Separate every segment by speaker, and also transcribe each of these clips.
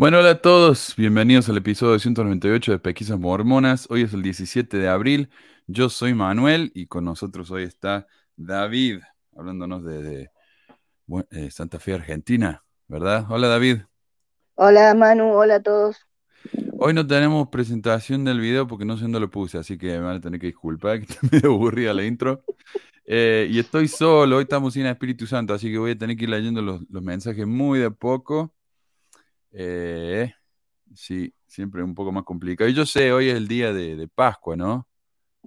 Speaker 1: Bueno, hola a todos, bienvenidos al episodio 298 de Pesquisas Mormonas. Hoy es el 17 de abril, yo soy Manuel y con nosotros hoy está David, hablándonos de, eh, Santa Fe, Argentina, ¿verdad? Hola David.
Speaker 2: Hola Manu, hola a todos.
Speaker 1: Hoy no tenemos presentación del video porque no sé dónde lo puse, así que me van a tener que disculpar, que está medio aburrida la intro. Eh, y estoy solo, hoy estamos sin Espíritu Santo, así que voy a tener que ir leyendo los, los mensajes muy de poco. Eh, sí, siempre un poco más complicado. Y yo sé, hoy es el día de, Pascua, ¿no?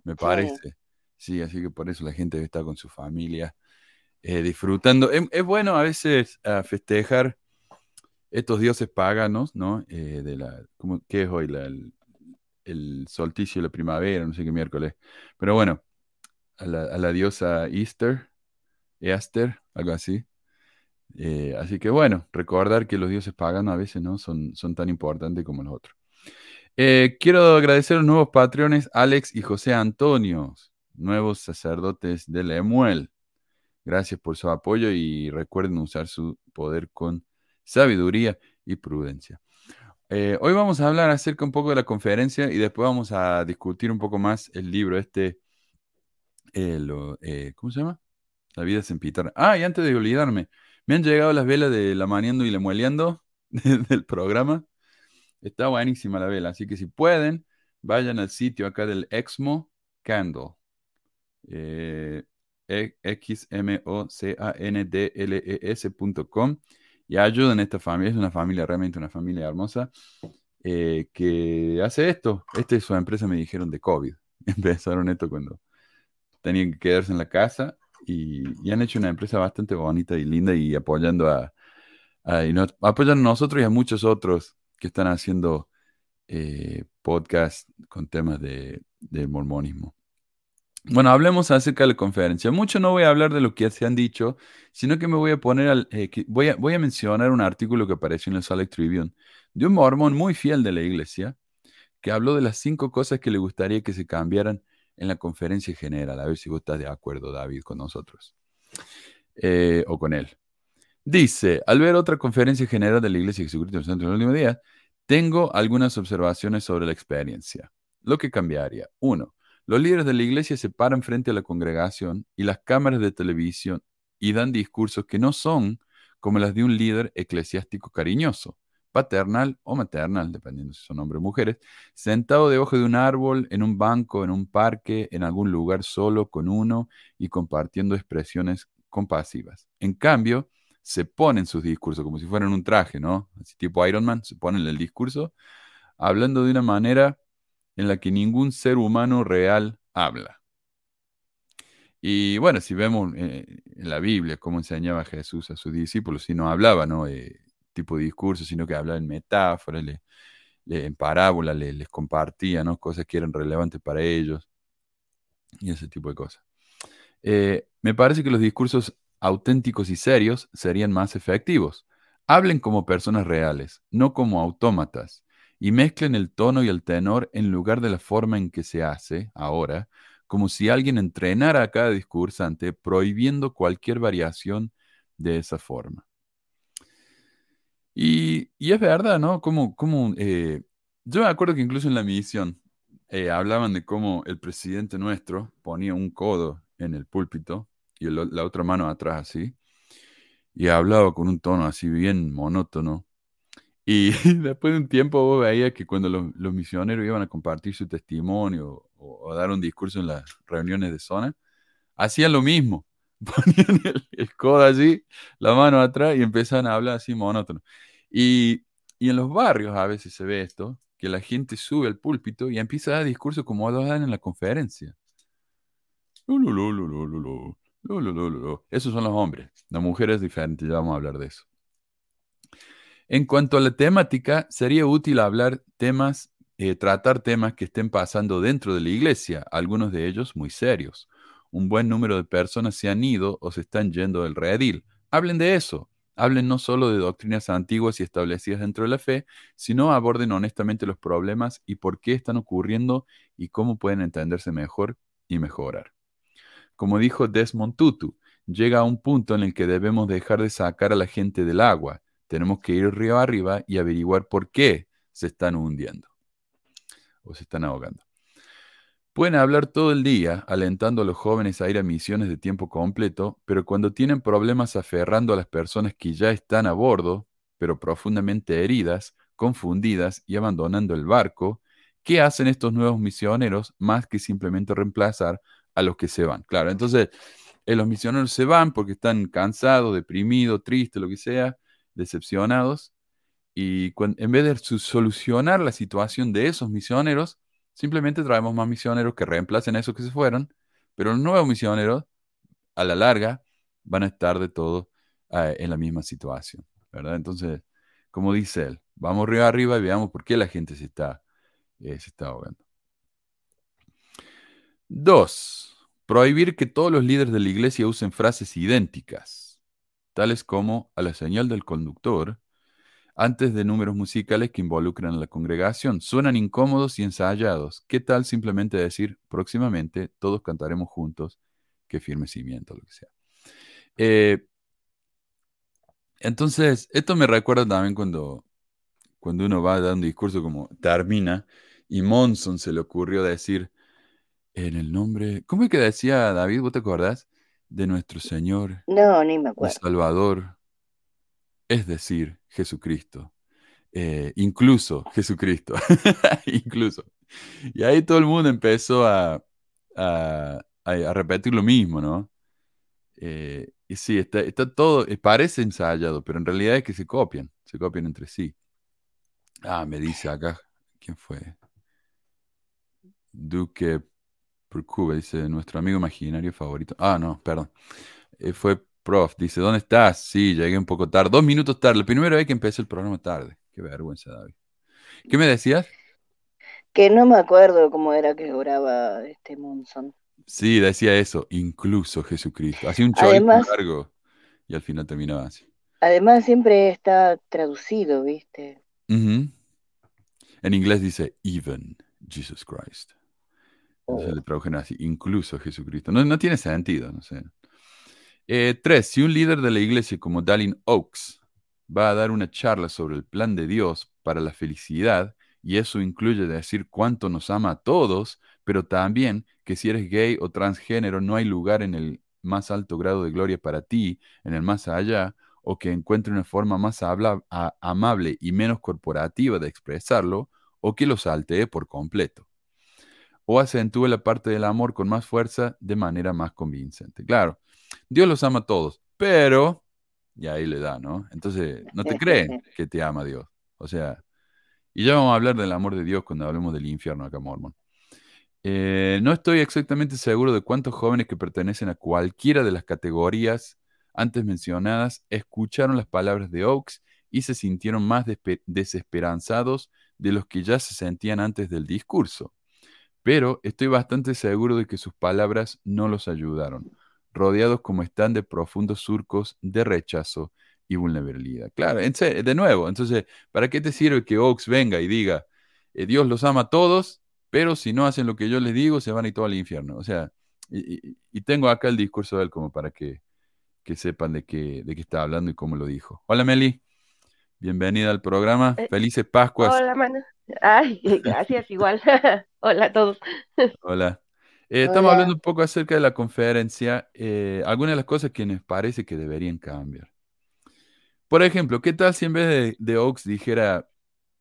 Speaker 1: Me parece. Sí, así que por eso la gente está con su familia eh, disfrutando. Es, bueno a veces festejar estos dioses paganos, ¿no? Eh, de la, ¿cómo, ¿Qué es hoy? el, solsticio de la primavera, no sé qué miércoles. Pero bueno, a la, a la diosa Easter, Easter, algo así. Eh, así que bueno, recordar que los dioses paganos a veces no son, son tan importantes como los otros. Eh, quiero agradecer a los nuevos patrones Alex y José Antonio, nuevos sacerdotes de Lemuel. Gracias por su apoyo y recuerden usar su poder con sabiduría y prudencia. Eh, hoy vamos a hablar acerca un poco de la conferencia y después vamos a discutir un poco más el libro este, ¿cómo se llama? La vida sin pitar. Ah, y antes de olvidarme, me han llegado las velas de la maniendo y la mueleando del programa. Está buenísima la vela, así que si pueden, vayan al sitio acá del Exmo Candle. Eh, e, x m o c a n d l e s.com y ayuden a esta familia. Es una familia, realmente una familia hermosa, eh, que hace esto. Esta es su empresa, me dijeron, de COVID. Empezaron esto cuando tenían que quedarse en la casa y, han hecho una empresa bastante bonita y linda y apoyando a, apoyan a nosotros y a muchos otros que están haciendo eh, podcasts con temas de, mormonismo. Bueno, hablemos acerca de la conferencia. Mucho no voy a hablar de lo que se han dicho, sino que me voy a poner al, eh, voy, a, voy a mencionar un artículo que apareció en el Salt Tribune de un mormón muy fiel de la iglesia que habló de las cinco cosas que le gustaría que se cambiaran en la conferencia general. A ver si vos estás de acuerdo, David, con nosotros. Eh, o con él. Dice, al ver otra conferencia general de la Iglesia de Jesucristo en los últimos días, tengo algunas observaciones sobre la experiencia. Lo que cambiaría. Uno, los líderes de la iglesia se paran frente a la congregación y las cámaras de televisión y dan discursos que no son como las de un líder eclesiástico cariñoso paternal o maternal, dependiendo si son hombres o mujeres, sentado debajo de un árbol, en un banco, en un parque, en algún lugar solo con uno y compartiendo expresiones compasivas. En cambio, se ponen sus discursos como si fueran un traje, ¿no? Así tipo Iron Man, se ponen el discurso, hablando de una manera en la que ningún ser humano real habla. Y bueno, si vemos eh, en la Biblia cómo enseñaba Jesús a sus discípulos, si no hablaba, ¿no? Eh, tipo de discurso, sino que hablaba en metáforas, en parábolas, les compartía ¿no? cosas que eran relevantes para ellos y ese tipo de cosas. Eh, me parece que los discursos auténticos y serios serían más efectivos. Hablen como personas reales, no como autómatas, y mezclen el tono y el tenor en lugar de la forma en que se hace ahora, como si alguien entrenara a cada discursante prohibiendo cualquier variación de esa forma. Y, es verdad, ¿no? Como, como eh, yo me acuerdo que incluso en la misión eh, hablaban de cómo el presidente nuestro ponía un codo en el púlpito y la otra mano atrás así, y hablaba con un tono así bien monótono. Y después de un tiempo vos veías que cuando los, misioneros iban a compartir su testimonio o, dar un discurso en las reuniones de zona, hacían lo mismo. Ponían el, codo allí, la mano atrás y empezaban a hablar así monótono. Y, en los barrios a veces se ve esto, que la gente sube al púlpito y empieza a dar discursos como dan en la conferencia. Esos son los hombres. La mujer es diferente, ya vamos a hablar de eso. En cuanto a la temática, sería útil hablar temas, eh, tratar temas que estén pasando dentro de la iglesia, algunos de ellos muy serios. Un buen número de personas se han ido o se están yendo del redil. Hablen de eso. Hablen no solo de doctrinas antiguas y establecidas dentro de la fe, sino aborden honestamente los problemas y por qué están ocurriendo y cómo pueden entenderse mejor y mejorar. Como dijo Desmond Tutu, llega a un punto en el que debemos dejar de sacar a la gente del agua, Tenemos que ir río arriba y averiguar por qué se están hundiendo o se están ahogando. Pueden hablar todo el día alentando a los jóvenes a ir a misiones de tiempo completo, pero cuando tienen problemas aferrando a las personas que ya están a bordo, pero profundamente heridas, confundidas y abandonando el barco, ¿qué hacen estos nuevos misioneros más que simplemente reemplazar a los que se van? Claro, entonces eh, los misioneros se van porque están cansados, deprimidos, tristes, lo que sea, decepcionados, y en vez de solucionar la situación de esos misioneros, Simplemente traemos más misioneros que reemplacen a esos que se fueron, pero los nuevos misioneros, a la larga, van a estar de todo eh, en la misma situación, ¿verdad? Entonces, como dice él, vamos arriba arriba y veamos por qué la gente se está, eh, se está ahogando. Dos, prohibir que todos los líderes de la iglesia usen frases idénticas, tales como a la señal del conductor, antes de números musicales que involucran a la congregación. Suenan incómodos y ensayados. ¿Qué tal simplemente decir próximamente todos cantaremos juntos? Que firme cimiento, lo que sea. Eh, entonces, esto me recuerda también cuando, cuando uno va a dar un discurso como termina y Monson se le ocurrió decir en el nombre, ¿cómo es que decía David? ¿Vos te acordás? De nuestro Señor.
Speaker 2: No, ni me acuerdo.
Speaker 1: Salvador es decir, Jesucristo. Eh, incluso Jesucristo, incluso. Y ahí todo el mundo empezó a, repetir lo mismo, ¿no? Eh, y sí, está, está todo, eh, parece ensayado, pero en realidad es que se copian, se copian entre sí. Ah, me dice acá, ¿quién fue? Duque Percube, dice, nuestro amigo imaginario favorito. Ah, no, perdón. fue Prof, dice, ¿dónde estás? Sí, llegué un poco tarde. Dos minutos tarde. La primera vez que empecé el programa tarde. Qué vergüenza, David. ¿Qué me decías?
Speaker 2: Que no me acuerdo cómo era que oraba este Monson.
Speaker 1: Sí, decía eso, incluso Jesucristo. Hacía un chorro largo y al final terminaba así.
Speaker 2: Además siempre está traducido, ¿viste?
Speaker 1: En inglés dice even Jesus Christ. Entonces oh. le tradujeron así, incluso Jesucristo. No, no tiene sentido, no sé. Eh, tres, si un líder de la iglesia como Dallin Oaks va a dar una charla sobre el plan de Dios para la felicidad, y eso incluye decir cuánto nos ama a todos, pero también que si eres gay o transgénero no hay lugar en el más alto grado de gloria para ti, en el más allá, o que encuentre una forma más amable y menos corporativa de expresarlo, o que lo saltee por completo. O acentúe la parte del amor con más fuerza de manera más convincente. Claro, Dios los ama a todos, pero, y ahí le da, ¿no? Entonces, no te creen que te ama Dios. O sea, y ya vamos a hablar del amor de Dios cuando hablemos del infierno acá, Mormon. Eh, no estoy exactamente seguro de cuántos jóvenes que pertenecen a cualquiera de las categorías antes mencionadas escucharon las palabras de Oaks y se sintieron más desesperanzados de los que ya se sentían antes del discurso. Pero estoy bastante seguro de que sus palabras no los ayudaron rodeados como están de profundos surcos de rechazo y vulnerabilidad. Claro, de nuevo, entonces, ¿para qué te sirve que Oaks venga y diga, eh, Dios los ama a todos, pero si no hacen lo que yo les digo, se van a ir todo al infierno? O sea, y, tengo acá el discurso de él como para que, sepan de qué, de qué está hablando y cómo lo dijo. Hola Meli, bienvenida al programa. Eh, Felices Pascuas.
Speaker 3: Hola, mano. Ay, gracias, igual. Hola a todos.
Speaker 1: Hola. Eh, estamos hablando un poco acerca de la conferencia, eh, algunas de las cosas que nos parece que deberían cambiar. Por ejemplo, ¿qué tal si en vez de, Oaks dijera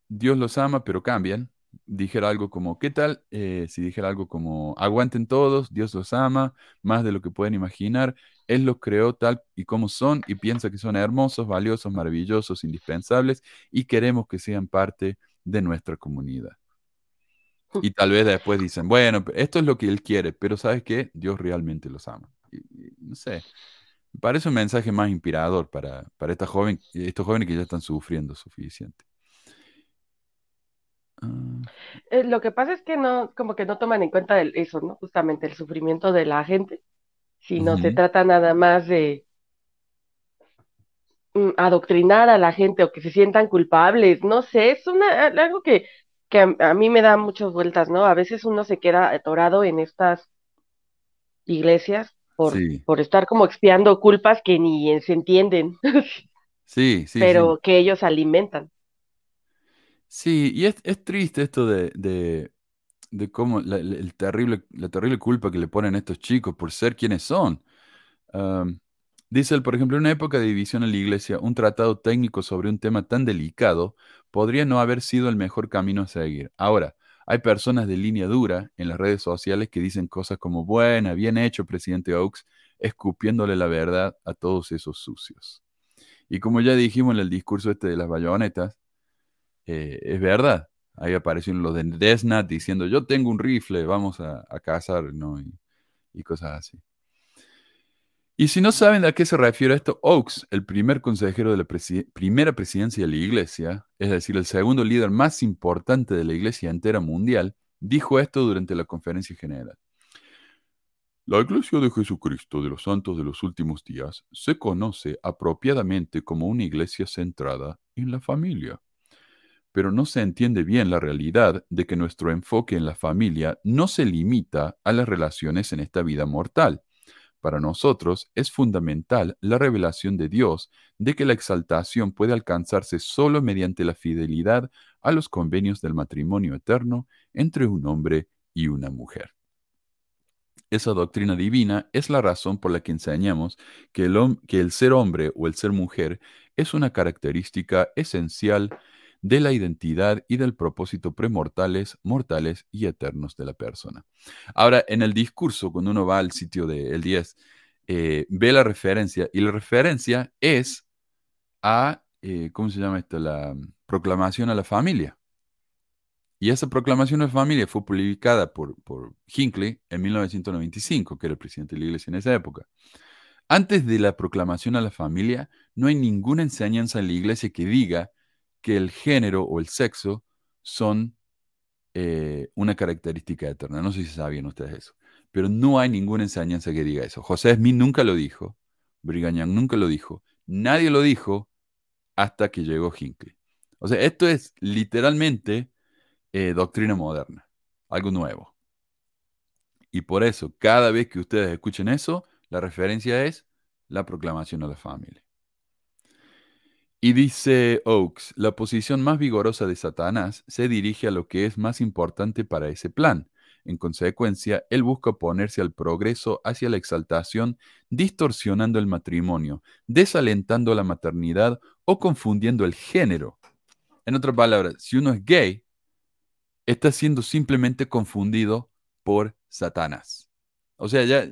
Speaker 1: Dios los ama, pero cambian? Dijera algo como, ¿qué tal eh, si dijera algo como, aguanten todos, Dios los ama, más de lo que pueden imaginar, Él los creó tal y como son y piensa que son hermosos, valiosos, maravillosos, indispensables y queremos que sean parte de nuestra comunidad. Y tal vez después dicen, bueno, esto es lo que él quiere, pero ¿sabes qué? Dios realmente los ama. no sé, me parece un mensaje más inspirador para, para esta joven, estos jóvenes que ya están sufriendo suficiente.
Speaker 3: Ah. Eh, lo que pasa es que no, como que no toman en cuenta eso, ¿no? Justamente el sufrimiento de la gente, sino se trata nada más de mm, adoctrinar a la gente o que se sientan culpables, no sé, es una, algo que que a, mí me da muchas vueltas, ¿no? A veces uno se queda atorado en estas iglesias por, por estar como expiando culpas que ni se entienden.
Speaker 1: Sí, sí,
Speaker 3: pero
Speaker 1: sí.
Speaker 3: que ellos alimentan.
Speaker 1: Sí, y es, es triste esto de, de, de cómo la, la- el terrible, la terrible culpa que le ponen a estos chicos por ser quienes son. Dice él, por ejemplo, en una época de división en la iglesia, un tratado técnico sobre un tema tan delicado podría no haber sido el mejor camino a seguir. Ahora, hay personas de línea dura en las redes sociales que dicen cosas como, buena, bien hecho, presidente Oaks, escupiéndole la verdad a todos esos sucios. Y como ya dijimos en el discurso este de las bayonetas, eh, es verdad. Ahí aparecieron los de Desnat diciendo, yo tengo un rifle, vamos a, cazar, ¿no? Y cosas así. Y si no saben a qué se refiere esto, Oaks, el primer consejero de la primera presidencia de la iglesia, es decir, el segundo líder más importante de la iglesia entera mundial, dijo esto durante la conferencia general. La Iglesia de Jesucristo de los Santos de los Últimos Días se conoce apropiadamente como una iglesia centrada en la familia pero no se entiende bien la realidad de que nuestro enfoque en la familia no se limita a las relaciones en esta vida mortal. Para nosotros es fundamental la revelación de Dios de que la exaltación puede alcanzarse solo mediante la fidelidad a los convenios del matrimonio eterno entre un hombre y una mujer. Esa doctrina divina es la razón por la que enseñamos que el, que el ser hombre o el ser mujer es una característica esencial de la identidad y del propósito premortales, mortales y eternos de la persona. Ahora, en el discurso, cuando uno va al sitio del 10, eh, ve la referencia y la referencia es a, eh, ¿cómo se llama esto? La proclamación a la familia. Y esa proclamación a la familia fue publicada por, por Hinckley en 1995, que era el presidente de la iglesia en esa época. Antes de la proclamación a la familia, no hay ninguna enseñanza en la iglesia que diga que el género o el sexo son eh, una característica eterna. No sé si sabían ustedes eso, pero no hay ninguna enseñanza que diga eso. José Smith nunca lo dijo, Brigham nunca lo dijo, nadie lo dijo hasta que llegó Hinckley. O sea, esto es literalmente eh, doctrina moderna, algo nuevo. Y por eso, cada vez que ustedes escuchen eso, la referencia es la proclamación a la familia. Y dice Oakes, la posición más vigorosa de Satanás se dirige a lo que es más importante para ese plan. En consecuencia, él busca oponerse al progreso hacia la exaltación, distorsionando el matrimonio, desalentando la maternidad o confundiendo el género. En otras palabras, si uno es gay, está siendo simplemente confundido por Satanás. O sea, ya,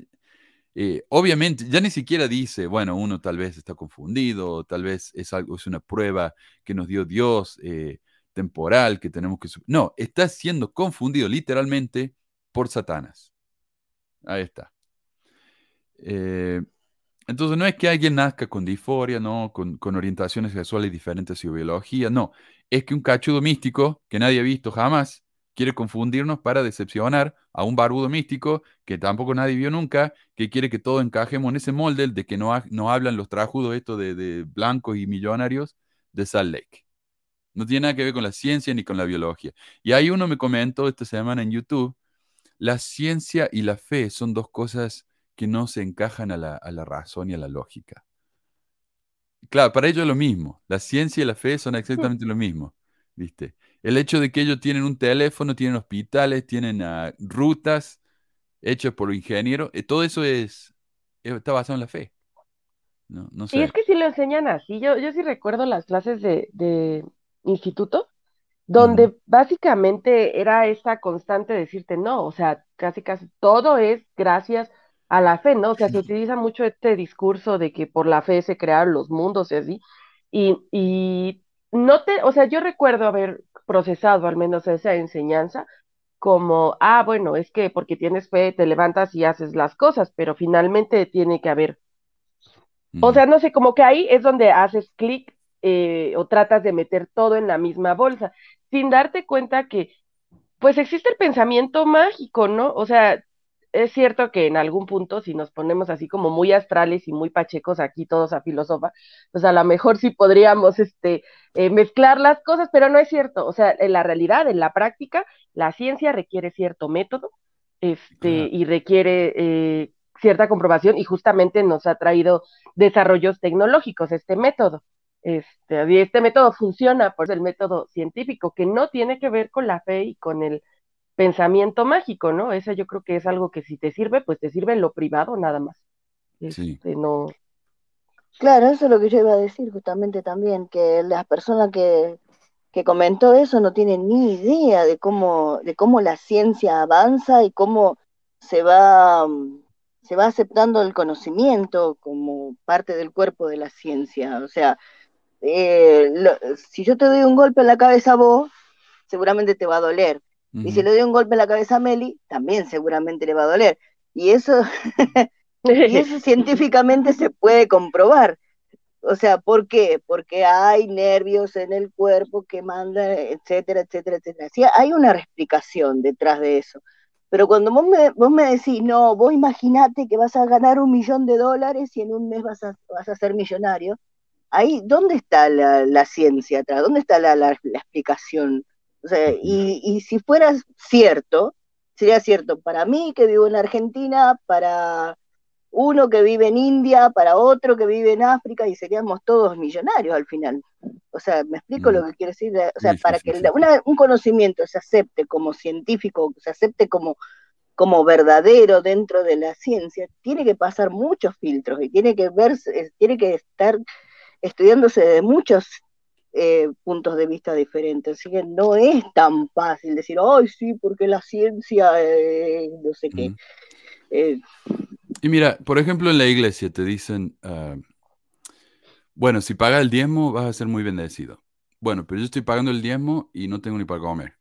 Speaker 1: eh, obviamente, ya ni siquiera dice, bueno, uno tal vez está confundido, tal vez es algo, es una prueba que nos dio Dios eh, temporal que tenemos que. No, está siendo confundido literalmente por Satanás. Ahí está. Eh, entonces, no es que alguien nazca con disforia, ¿no? Con, con orientaciones sexuales diferentes su biología, no. Es que un cachudo místico que nadie ha visto jamás quiere confundirnos para decepcionar a un barbudo místico que tampoco nadie vio nunca, que quiere que todos encajemos en ese molde de que no, ha- no hablan los trajudos estos de, de blancos y millonarios de Salt Lake. No tiene nada que ver con la ciencia ni con la biología. Y ahí uno me comentó esta semana en YouTube, la ciencia y la fe son dos cosas que no se encajan a la, a la razón y a la lógica. Claro, para ellos es lo mismo. La ciencia y la fe son exactamente lo mismo, ¿viste? El hecho de que ellos tienen un teléfono, tienen hospitales, tienen ah, rutas hechas por ingenieros, eh, todo eso es, eh, está basado en la fe. No, no
Speaker 3: Y es
Speaker 1: sé.
Speaker 3: que sí lo enseñan así. Yo, yo sí recuerdo las clases de, de instituto, donde básicamente era esa constante de decirte no, o sea, casi casi todo es gracias a la fe, ¿no? O sea, se utiliza mucho este discurso de que por la fe se crearon los mundos y así, y, y no te, o sea, yo recuerdo haber procesado al menos esa enseñanza como, ah, bueno, es que porque tienes fe te levantas y haces las cosas, pero finalmente tiene que haber o
Speaker 1: ujú.
Speaker 3: sea, no sé, como que ahí es donde haces clic eh, o tratas de meter todo en la misma bolsa, sin darte cuenta que, pues existe el pensamiento mágico, ¿no? O sea, es cierto que en algún punto, si nos ponemos así como muy astrales y muy pachecos aquí todos a filósofa, pues a lo mejor sí podríamos este, eh, mezclar las cosas, pero no es cierto. O sea, en la realidad, en la práctica, la ciencia requiere cierto método este, y requiere eh, cierta comprobación y justamente nos ha traído desarrollos tecnológicos este método. Este, este método funciona por el método científico, que no tiene que ver con la fe y con el pensamiento mágico, ¿no? Eso yo creo que es algo que si te sirve, pues te sirve en lo privado nada más.
Speaker 1: Sí.
Speaker 3: Este, no,
Speaker 2: Claro, eso es lo que yo iba a decir justamente también, que la persona que, que comentó eso no tiene ni idea de cómo, de cómo la ciencia avanza y cómo se va, mm, se va aceptando el conocimiento como parte del cuerpo de la ciencia. O sea, eh, lo- si yo te doy un golpe en la cabeza a vos, seguramente te va a doler. Y si le doy un golpe en la cabeza a Meli, también seguramente le va a doler. Y eso, y eso científicamente se puede comprobar. O sea, ¿por qué? Porque hay nervios en el cuerpo que mandan, etcétera, etcétera, etcétera. Sí, hay una explicación detrás de eso. Pero cuando vos me, vos me decís, no, vos imaginate que vas a ganar un millón de dólares y en un mes vas a, vas a ser millonario, ahí, ¿dónde está la, la ciencia atrás? ¿Dónde está la, la- la explicación? O sea, y, y si fuera cierto, sería cierto para mí que vivo en Argentina, para uno que vive en India, para otro que vive en África, y seríamos todos millonarios al final. O sea, ¿me explico
Speaker 1: Mm.
Speaker 2: lo que quiero decir? O sea,
Speaker 1: Sí,
Speaker 2: para
Speaker 1: sí,
Speaker 2: que
Speaker 1: sí,
Speaker 2: una- un conocimiento se acepte como científico, se acepte como, como verdadero dentro de la ciencia, tiene que pasar muchos filtros y tiene que verse, tiene que estar estudiándose de muchos eh, puntos de vista diferentes. Así que no es tan fácil decir, ay, sí, porque la ciencia, eh, no sé qué. Eh,
Speaker 1: Y mira, por ejemplo, en la iglesia te dicen, ah, bueno, si pagas el diezmo vas a ser muy bendecido. Bueno, pero yo estoy pagando el diezmo y no tengo ni para comer.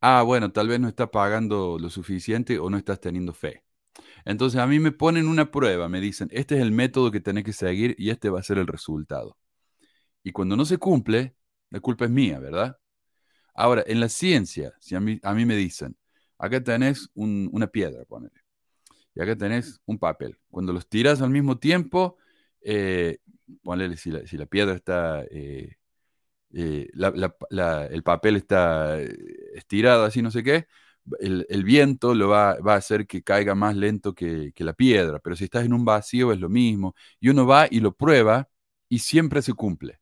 Speaker 1: Ah, bueno, tal vez no estás pagando lo suficiente o no estás teniendo fe. Entonces a mí me ponen una prueba, me dicen, este es el método que tenés que seguir y este va a ser el resultado. Y cuando no se cumple, la culpa es mía, ¿verdad? Ahora, en la ciencia, si a mí, a me dicen, acá tenés un- una piedra, ponele, y acá tenés un papel. Cuando los tiras al mismo tiempo, eh, ponele, si la, si la piedra está, eh, eh, la- el papel está eh, estirado, así no sé qué, el, viento lo va, va a hacer que caiga más lento que, que la piedra, pero si estás en un vacío es lo mismo. Y uno va y lo prueba y siempre se cumple.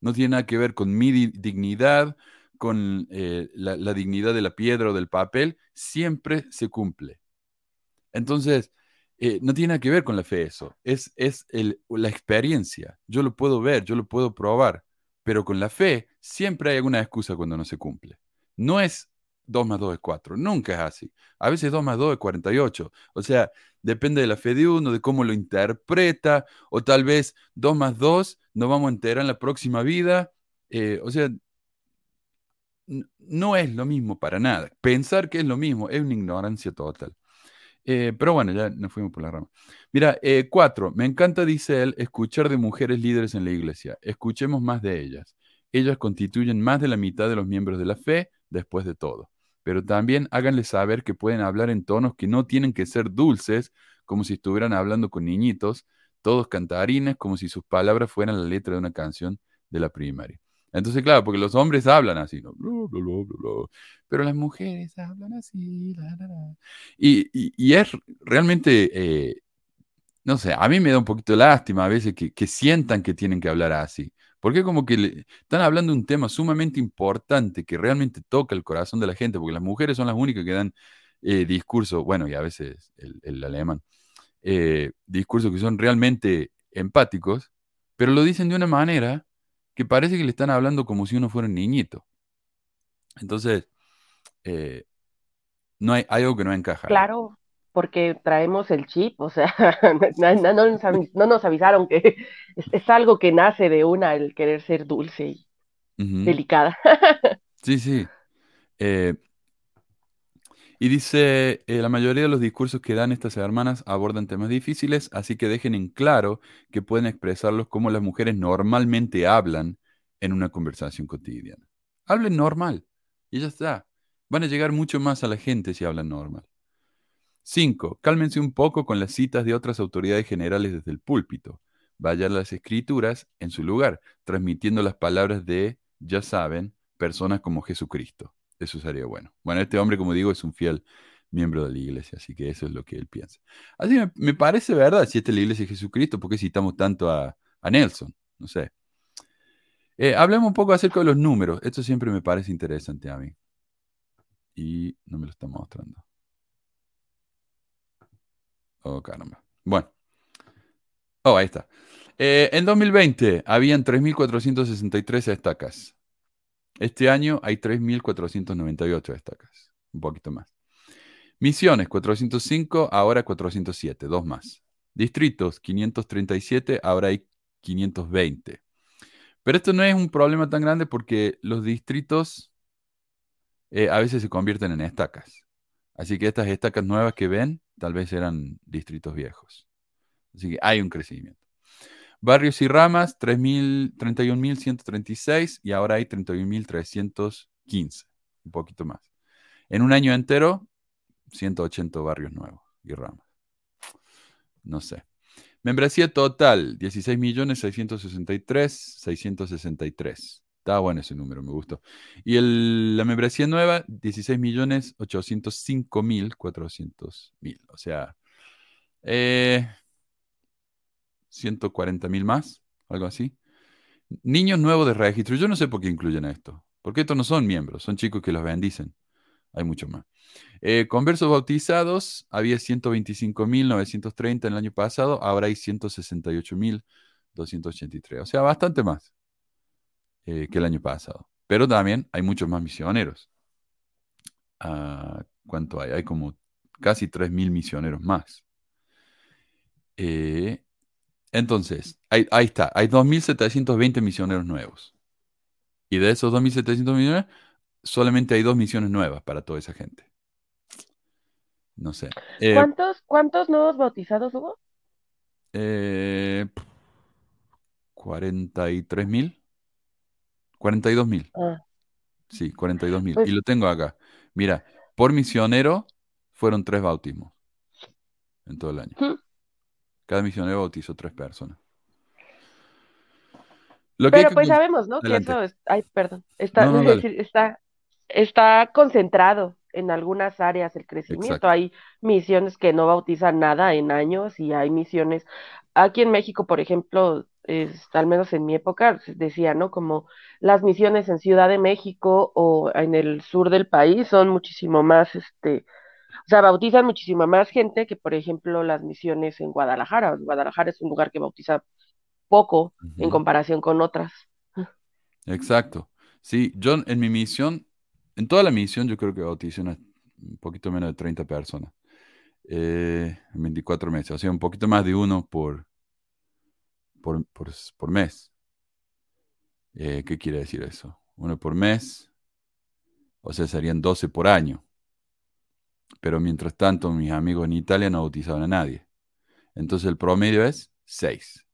Speaker 1: No tiene nada que ver con mi di- dignidad, con eh, la, la dignidad de la piedra o del papel, siempre se cumple. Entonces, eh, no tiene nada que ver con la fe eso, es, es el- la experiencia. Yo lo puedo ver, yo lo puedo probar, pero con la fe siempre hay alguna excusa cuando no se cumple. No es 2 más 2 es 4, nunca es así. A veces 2 más 2 es 48. O sea, depende de la fe de uno, de cómo lo interpreta, o tal vez 2 más 2 nos vamos a enterar en la próxima vida. Eh, o sea, no es lo mismo para nada. Pensar que es lo mismo es una ignorancia total. Eh, pero bueno, ya nos fuimos por la rama. Mira, eh, cuatro, me encanta, dice él, escuchar de mujeres líderes en la iglesia. Escuchemos más de ellas. Ellas constituyen más de la mitad de los miembros de la fe, después de todo. Pero también háganle saber que pueden hablar en tonos que no tienen que ser dulces, como si estuvieran hablando con niñitos, todos cantarines, como si sus palabras fueran la letra de una canción de la primaria. Entonces, claro, porque los hombres hablan así, ¿no? Pero las mujeres hablan así, la, la, la. Y, y- y es realmente, eh, no sé, a mí me da un poquito de lástima a veces que, que sientan que tienen que hablar así. Porque como que le- están hablando de un tema sumamente importante que realmente toca el corazón de la gente, porque las mujeres son las únicas que dan eh, discursos, bueno, y a veces el, alemán, eh, discursos que son realmente empáticos, pero lo dicen de una manera que parece que le están hablando como si uno fuera un niñito. Entonces, eh, no hay, hay algo que no encaja.
Speaker 3: Claro, porque traemos el chip, o sea, no, no- no nos, avi- no nos avisaron que es, es algo que nace de una el querer ser dulce y delicada.
Speaker 1: Sí, sí. Eh, y dice, eh, la mayoría de los discursos que dan estas hermanas abordan temas difíciles, así que dejen en claro que pueden expresarlos como las mujeres normalmente hablan en una conversación cotidiana. Hablen normal y ya está. Van a llegar mucho más a la gente si hablan normal. 5. Cálmense un poco con las citas de otras autoridades generales desde el púlpito. Vayan las escrituras en su lugar, transmitiendo las palabras de, ya saben, personas como Jesucristo. Eso sería bueno. Bueno, este hombre, como digo, es un fiel miembro de la iglesia, así que eso es lo que él piensa. Así me, me parece verdad, si esta es la iglesia de Jesucristo, ¿por qué citamos tanto a, a Nelson? no sé. Eh, hablemos un poco acerca de los números. Esto siempre me parece interesante a mí. Y no me lo está mostrando. Oh, caramba. Bueno. Oh, ahí está. Eh, en 2020 habían 3.463 estacas. Este año hay 3.498 estacas. Un poquito más. Misiones, 405, ahora 407, dos más. Distritos, 537, ahora hay 520. Pero esto no es un problema tan grande porque los distritos eh, a veces se convierten en estacas. Así que estas estacas nuevas que ven tal vez eran distritos viejos. Así que hay un crecimiento. Barrios y ramas, 31.136 y ahora hay 31.315, un poquito más. En un año entero, 180 barrios nuevos y ramas. No sé. Membresía total, 16.663.663. Está bueno ese número, me gustó. Y la membresía nueva, 16.805.400.000. O sea, eh, 140.000 más, algo así. Niños nuevos de registro. Yo no sé por qué incluyen esto. Porque estos no son miembros, son chicos que los bendicen. Hay mucho más. Eh, conversos bautizados, había 125.930 en el año pasado, ahora hay 168.283. O sea, bastante más eh, que el año pasado. Pero también hay muchos más misioneros. Ah, ¿Cuánto hay? Hay como casi 3.000 misioneros más. Eh, entonces, ahí, ahí está, hay 2.720 misioneros nuevos. Y de esos 2.700 millones, solamente hay dos misiones nuevas para toda esa gente. No sé.
Speaker 3: Eh, ¿Cuántos, ¿Cuántos nuevos bautizados hubo?
Speaker 1: Eh, 43 mil. 42 mil.
Speaker 3: Ah.
Speaker 1: Sí, 42 mil.
Speaker 3: Pues
Speaker 1: y lo tengo acá. Mira, por misionero fueron tres bautismos en todo el año. Cada misionero bautizó tres personas. Lo que
Speaker 3: Pero
Speaker 1: que
Speaker 3: pues sabemos, ¿no? Que
Speaker 1: Adelante.
Speaker 3: eso es, ay, perdón, está,
Speaker 1: No, no,
Speaker 3: es
Speaker 1: dale.
Speaker 3: decir, está, está concentrado en algunas áreas el crecimiento.
Speaker 1: Exacto.
Speaker 3: Hay misiones que no bautizan nada en años y hay misiones, aquí en México, por ejemplo, es, al menos en mi época, decía, ¿no? Como las misiones en Ciudad de México o en el sur del país son muchísimo más, este, o sea, bautizan muchísima más gente que, por ejemplo, las misiones en Guadalajara. Guadalajara es un lugar que bautiza poco en comparación con otras.
Speaker 1: Exacto. Sí, yo en mi misión, en toda la misión, yo creo que bauticé un poquito menos de 30 personas. eh, en 24 meses. O sea, un poquito más de uno por, por, por, por mes. Eh, ¿qué quiere decir eso? Uno por mes. O sea, serían 12 por año. Pero mientras tanto, mis amigos en Italia no bautizaban a nadie. Entonces el promedio es 6.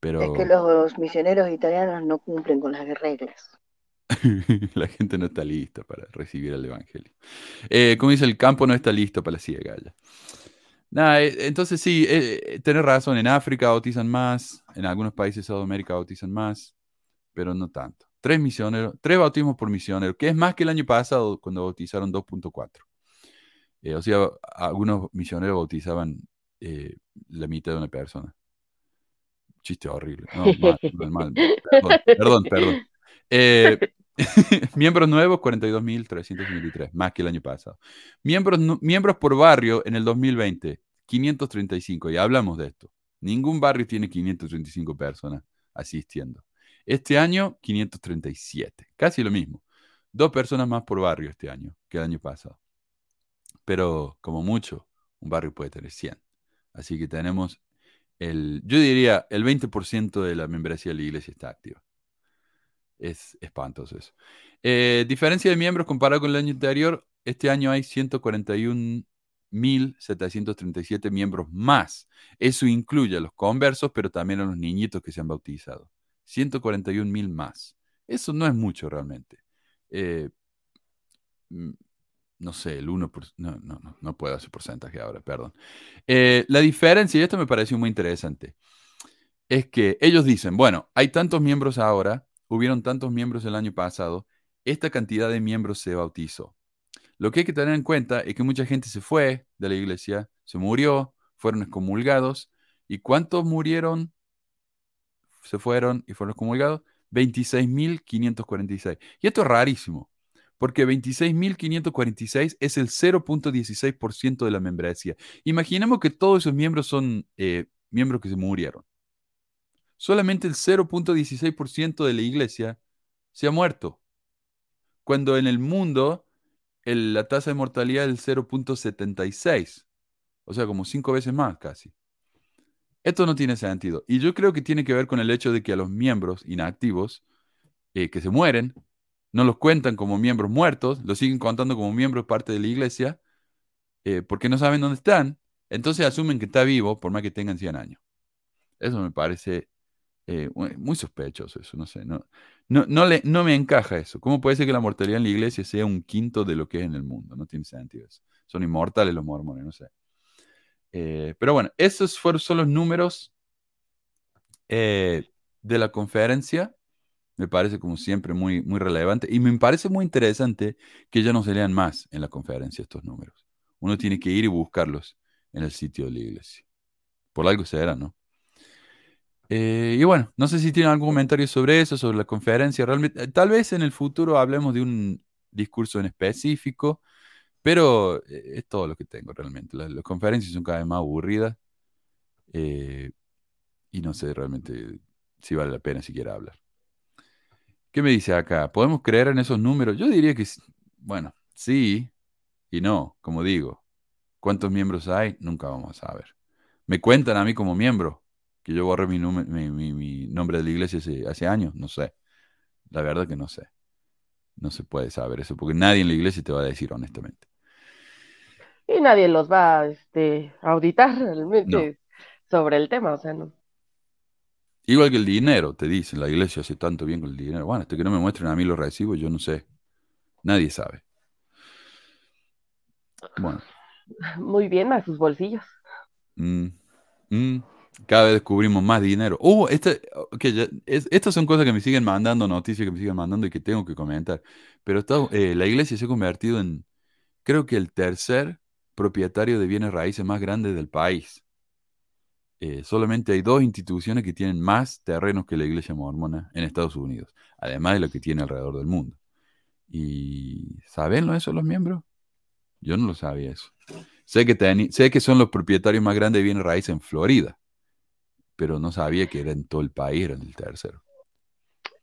Speaker 1: Pero
Speaker 2: Es que los misioneros italianos no cumplen con las reglas.
Speaker 1: la gente no está lista para recibir el Evangelio. Eh, como dice, el campo no está listo para la ciega. Nada, eh, entonces sí, eh, eh, tenés razón, en África bautizan más, en algunos países de Sudamérica bautizan más, pero no tanto. Tres misioneros, tres bautismos por misionero, que es más que el año pasado cuando bautizaron 2.4. Eh, o sea, algunos misioneros bautizaban eh, la mitad de una persona. Chiste horrible. No, mal, mal, mal. Perdón, perdón, perdón. Eh, miembros nuevos, 42.353, más que el año pasado. Miembros, miembros por barrio en el 2020, 535, y hablamos de esto. Ningún barrio tiene 535 personas asistiendo. Este año, 537, casi lo mismo. Dos personas más por barrio este año que el año pasado. Pero como mucho, un barrio puede tener 100. Así que tenemos el, yo diría, el 20% de la membresía de la iglesia está activa. Es espantoso eso. Eh, diferencia de miembros comparado con el año anterior, este año hay 141.737 miembros más. Eso incluye a los conversos, pero también a los niñitos que se han bautizado. 141.000 más. Eso no es mucho realmente. Eh, mm, no sé, el 1%, no, no, no, no puedo hacer porcentaje ahora, perdón. Eh, la diferencia, y esto me pareció muy interesante, es que ellos dicen, bueno, hay tantos miembros ahora, hubieron tantos miembros el año pasado, esta cantidad de miembros se bautizó. Lo que hay que tener en cuenta es que mucha gente se fue de la iglesia, se murió, fueron excomulgados, ¿y cuántos murieron se fueron y fueron excomulgados, 26.546. Y esto es rarísimo, porque 26.546 es el 0.16% de la membresía. Imaginemos que todos esos miembros son eh, miembros que se murieron. Solamente el 0.16% de la iglesia se ha muerto, cuando en el mundo la tasa de mortalidad del 0.76, o sea, como cinco veces más casi. Esto no tiene sentido. Y yo creo que tiene que ver con el hecho de que a los miembros inactivos eh, que se mueren, no los cuentan como miembros muertos, los siguen contando como miembros parte de la iglesia, eh, porque no saben dónde están, entonces asumen que está vivo por más que tengan 100 años. Eso me parece eh, muy sospechoso, eso, no sé, no, no, le, no me encaja eso. ¿Cómo puede ser que la mortalidad en la iglesia sea un quinto de lo que es en el mundo? No tiene sentido eso. Son inmortales los mormones, no sé. Eh, pero bueno, esos fueron son los números eh, de la conferencia. Me parece, como siempre, muy, muy relevante. Y me parece muy interesante que ya no se lean más en la conferencia estos números. Uno tiene que ir y buscarlos en el sitio de la iglesia. Por algo será, ¿no? Eh, y bueno, no sé si tienen algún comentario sobre eso, sobre la conferencia. Realmente, tal vez en el futuro hablemos de un discurso en específico pero eh, es todo lo que tengo realmente. Las, conferencias son cada vez más aburridas eh, y no sé realmente si vale la pena siquiera hablar. ¿Qué me dice acá? ¿Podemos creer en esos números? Yo diría que, bueno, sí y no, como digo. ¿Cuántos miembros hay? Nunca vamos a saber. Me cuentan a mí como miembro que yo borré mi, mi, nombre de la iglesia hace, hace años. No sé. La verdad que no sé. No se puede saber eso, porque nadie en la iglesia te va a decir honestamente
Speaker 3: y nadie los va este, a auditar realmente sobre el tema, o sea, no.
Speaker 1: Igual que el dinero, te dicen, la iglesia hace tanto bien con el dinero. Bueno, hasta que no me muestren a mí los recibos, yo no sé. Nadie sabe. Bueno.
Speaker 3: Muy bien, a sus bolsillos.
Speaker 1: Mm, mm. Cada vez descubrimos más dinero. Oh, este, estas son cosas que me siguen mandando, noticias que me siguen mandando y que tengo que comentar. Pero eh, la iglesia se ha convertido en, creo que el tercer propietario de bienes raíces más grande del país. Eh, solamente hay dos instituciones que tienen más terrenos que la iglesia mormona en Estados Unidos, además de lo que tiene alrededor del mundo. ¿Y saben eso los miembros? Yo no lo sabía eso. Sé que, sé que son los propietarios más grandes de bienes raíces en Florida, pero no sabía que era en todo el país, era el tercero.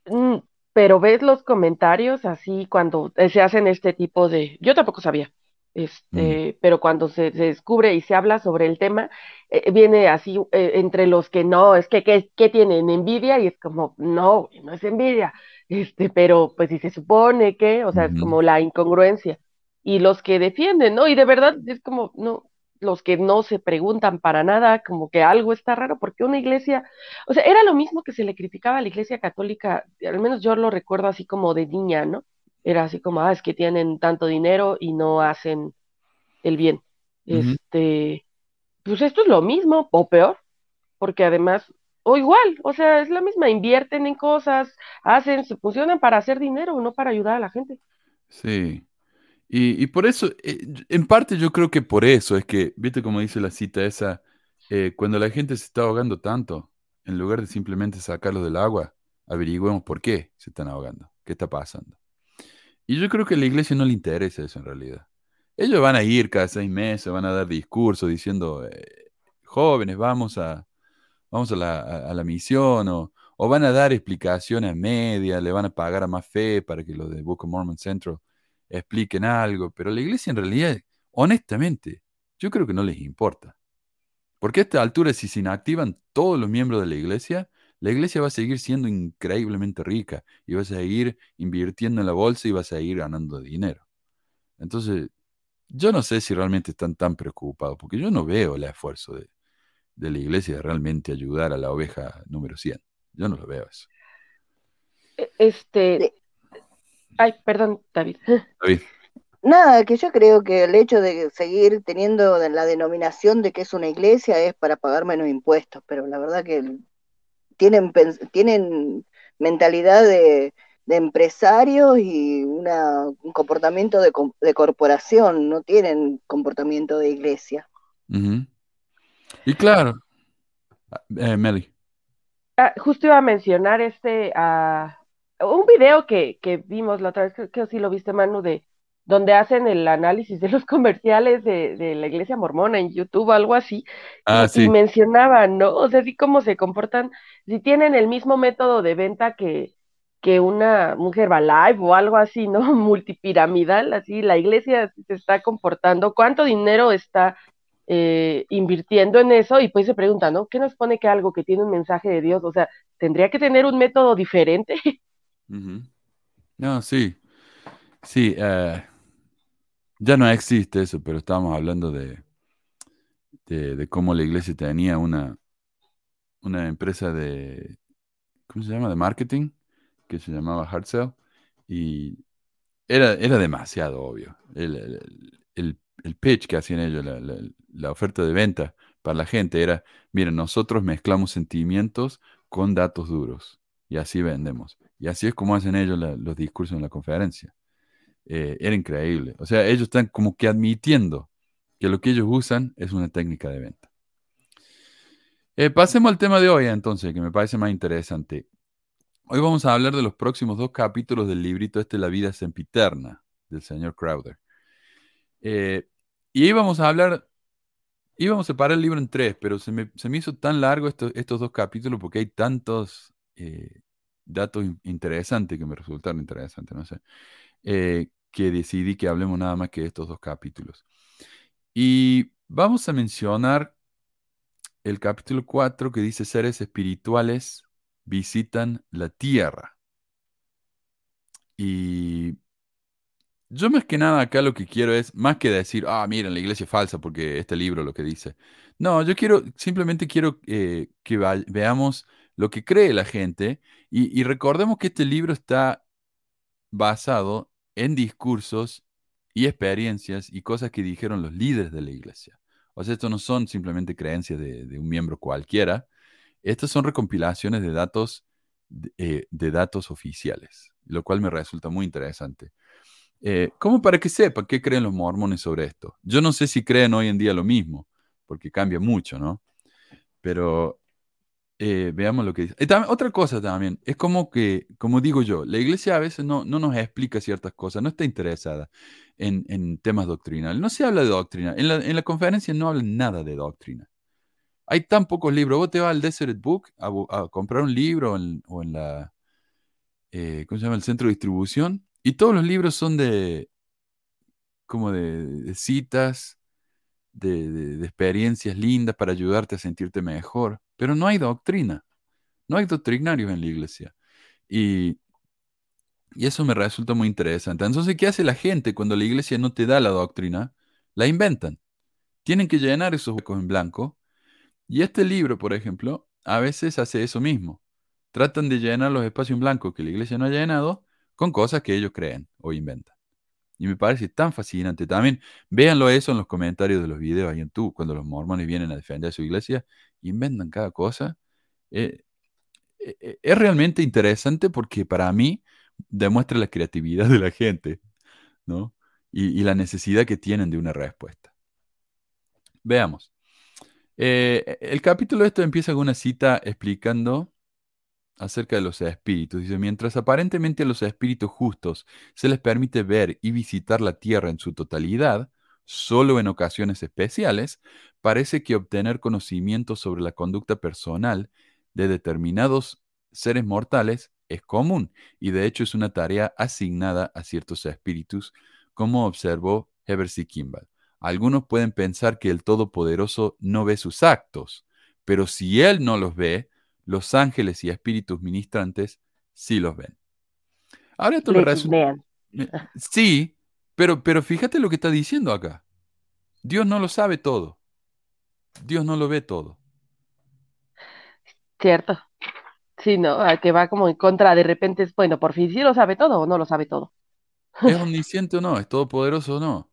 Speaker 3: Mm, pero ves los comentarios así cuando se hacen este tipo de... Yo tampoco sabía. Mm. Este, pero cuando se, descubre y se habla sobre el tema, eh, viene así eh, entre los que no, es que, ¿qué tienen? ¿Envidia? Y es como, no, no es envidia, este, pero pues si se supone que, o sea, es como la incongruencia. Y los que defienden, ¿no? Y de verdad es como, no, los que no se preguntan para nada, como que algo está raro, porque una iglesia, o sea, era lo mismo que se le criticaba a la iglesia católica, al menos yo lo recuerdo así como de niña, ¿no? era así como, ah, es que tienen tanto dinero y no hacen el bien. Este, pues esto es lo mismo, o peor, porque además, o igual, o sea, es la misma, invierten en cosas, hacen, se funcionan para hacer dinero, no para ayudar a la gente.
Speaker 1: Sí. Y, por eso, eh, en parte yo creo que por eso es que, viste como dice la cita esa, eh, cuando la gente se está ahogando tanto, en lugar de simplemente sacarlo del agua, averigüemos por qué se están ahogando, qué está pasando. Y yo creo que a la iglesia no le interesa eso en realidad. Ellos van a ir cada seis meses, van a dar discursos diciendo, eh, jóvenes, vamos a, vamos a la, misión, o, o, van a dar explicaciones a le van a pagar a más fe para que los de Book of Mormon Central expliquen algo, pero la iglesia en realidad, honestamente, yo creo que no les importa. Porque a esta altura, si se inactivan todos los miembros de la iglesia, la iglesia va a seguir siendo increíblemente rica y va a seguir invirtiendo en la bolsa y va a seguir ganando dinero. Entonces, yo no sé si realmente están tan preocupados, porque yo no veo el esfuerzo de, la iglesia de realmente ayudar a la oveja número 100. Yo no lo veo eso.
Speaker 3: E, este. Ay, perdón, David.
Speaker 1: David.
Speaker 2: Nada, que yo creo que el hecho de seguir teniendo la denominación de que es una iglesia es para pagar menos impuestos, pero la verdad que tienen, tienen mentalidad de, de empresarios y una, un comportamiento de, de, corporación, no tienen comportamiento de iglesia.
Speaker 1: Y claro, eh, Meli.
Speaker 3: Ah, justo iba a mencionar este, ah, un video que, que vimos la otra vez, creo que sí lo viste, Manu, de donde hacen el análisis de los comerciales de, de la iglesia mormona en YouTube, algo así,
Speaker 1: Ah,
Speaker 3: y, y
Speaker 1: sí.
Speaker 3: mencionaban, ¿no? O sea, así cómo se comportan, si tienen el mismo método de venta que, que una mujer Herbalife o algo así, ¿no? Multipiramidal, así, la iglesia se está comportando, ¿cuánto dinero está eh, invirtiendo en eso y pues se pregunta, ¿no? ¿Qué nos pone que algo que tiene un mensaje de Dios? O sea, tendría que tener un método diferente.
Speaker 1: No, sí. Sí, eh, ya no existe eso, pero estábamos hablando de, de, cómo la iglesia tenía una, una empresa de, ¿cómo se llama? De marketing, que se llamaba Hard Sell, y era, era demasiado obvio. El, el, el- el pitch que hacían ellos, la, la- la oferta de venta para la gente era, miren, nosotros mezclamos sentimientos con datos duros, y así vendemos. Y así es como hacen ellos los discursos en la conferencia. Eh, era increíble. O sea, ellos están como que admitiendo que lo que ellos usan es una técnica de venta. Eh, pasemos al tema de hoy, entonces, que me parece más interesante. Hoy vamos a hablar de los próximos dos capítulos del librito este La vida sempiterna del señor Crowder. Eh, y íbamos a hablar, íbamos a separar el libro en tres, pero se me, se me hizo tan largo esto- estos dos capítulos porque hay tantos datos in- interesantes que me resultaron interesantes, no sé, eh, que decidí que hablemos nada más que de estos dos capítulos. Y vamos a mencionar el capítulo 4 que dice seres espirituales visitan la tierra. Y yo más que nada acá lo que quiero es, más que decir, ah, miren, la iglesia es falsa porque este libro lo que dice. No, yo quiero, simplemente quiero eh, que veamos lo que cree la gente y, recordemos que este libro está basado en discursos y experiencias y cosas que dijeron los líderes de la iglesia. O sea, esto no son simplemente creencias de, un miembro cualquiera, estas son recompilaciones de datos, de, eh, de datos oficiales, lo cual me resulta muy interesante. Eh, como para que sepan qué creen los mormones sobre esto. Yo no sé si creen hoy en día lo mismo, porque cambia mucho, ¿no? Pero eh, veamos lo que dice. Otra cosa también, es como que, como digo yo, la iglesia a veces no, no nos explica ciertas cosas, no está interesada en, en temas doctrinales. No se habla de doctrina. En la, en la conferencia no hablan nada de doctrina. Hay tan pocos libros. Vos te vas al Desert Book a, comprar un libro o en la, eh, ¿cómo se llama? El centro de distribución. Y todos los libros son de, como de citas, de, experiencias lindas para ayudarte a sentirte mejor. Pero no hay doctrina. No hay doctrinarios en la iglesia. Y, y eso me resulta muy interesante. Entonces, ¿qué hace la gente cuando la iglesia no te da la doctrina? La inventan. Tienen que llenar esos huecos en blanco. Y este libro, por ejemplo, a veces hace eso mismo. Tratan de llenar los espacios en blanco que la iglesia no ha llenado con cosas que ellos creen o inventan. Y me parece tan fascinante. También véanlo eso en los comentarios de los videos ahí en YouTube, cuando los mormones vienen a defender a su iglesia, inventan cada cosa. Eh, eh, eh, es realmente interesante porque para mí demuestra la creatividad de la gente, ¿no? Y, la necesidad que tienen de una respuesta. Veamos. Eh, el capítulo esto empieza con una cita explicando acerca de los espíritus. Dice, mientras aparentemente a los espíritus justos se les permite ver y visitar la tierra en su totalidad, solo en ocasiones especiales, parece que obtener conocimiento sobre la conducta personal de determinados seres mortales es común y de hecho es una tarea asignada a ciertos espíritus, como observó Heber C. Kimball. Algunos pueden pensar que el Todopoderoso no ve sus actos, pero si Él no los ve, los ángeles y espíritus ministrantes sí los ven. Ahora esto resulta...
Speaker 3: vean.
Speaker 1: Sí, pero, pero fíjate lo que está diciendo acá. Dios no lo sabe todo. Dios no lo ve todo.
Speaker 3: Cierto. Sí, ¿no? Que va como en contra, de repente es, bueno, por fin sí lo sabe todo o no lo sabe todo.
Speaker 1: ¿Es omnisciente o no? ¿Es todopoderoso o no?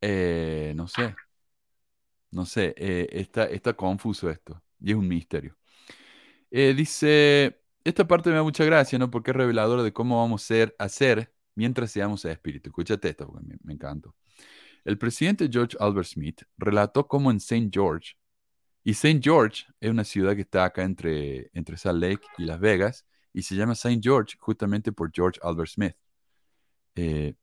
Speaker 1: Eh, no sé. No sé. eh, está, está confuso esto. Y es un misterio. Eh, dice, esta parte me da mucha gracia, ¿no? Porque es revelador de cómo vamos a ser, a ser mientras seamos espíritu. Escúchate esto, porque me, me. El presidente George Albert Smith relató cómo en St. George Y St. George es una ciudad que está acá entre, entre Salt Lake y Las Vegas y se llama St. George justamente por George Albert Smith. Eh,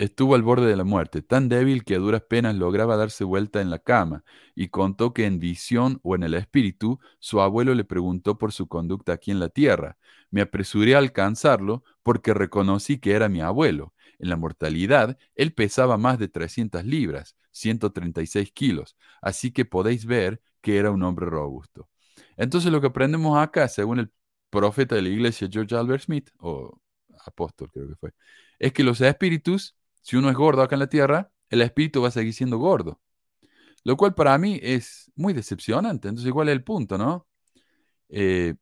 Speaker 1: estuvo al borde de la muerte, tan débil que a duras penas lograba darse vuelta en la cama, y contó que en visión o en el espíritu su abuelo le preguntó por su conducta aquí en la tierra. Me apresuré a alcanzarlo porque reconocí que era mi abuelo. En la mortalidad, él pesaba más de 300 libras, 136 kilos, así que podéis ver que era un hombre robusto. Entonces lo que aprendemos acá, según el profeta de la iglesia George Albert Smith, o apóstol creo que fue, es que los espíritus, si uno es gordo acá en la tierra, el espíritu va a seguir siendo gordo. Lo cual para mí es muy decepcionante. Entonces, ¿cuál es el punto, no? Eh,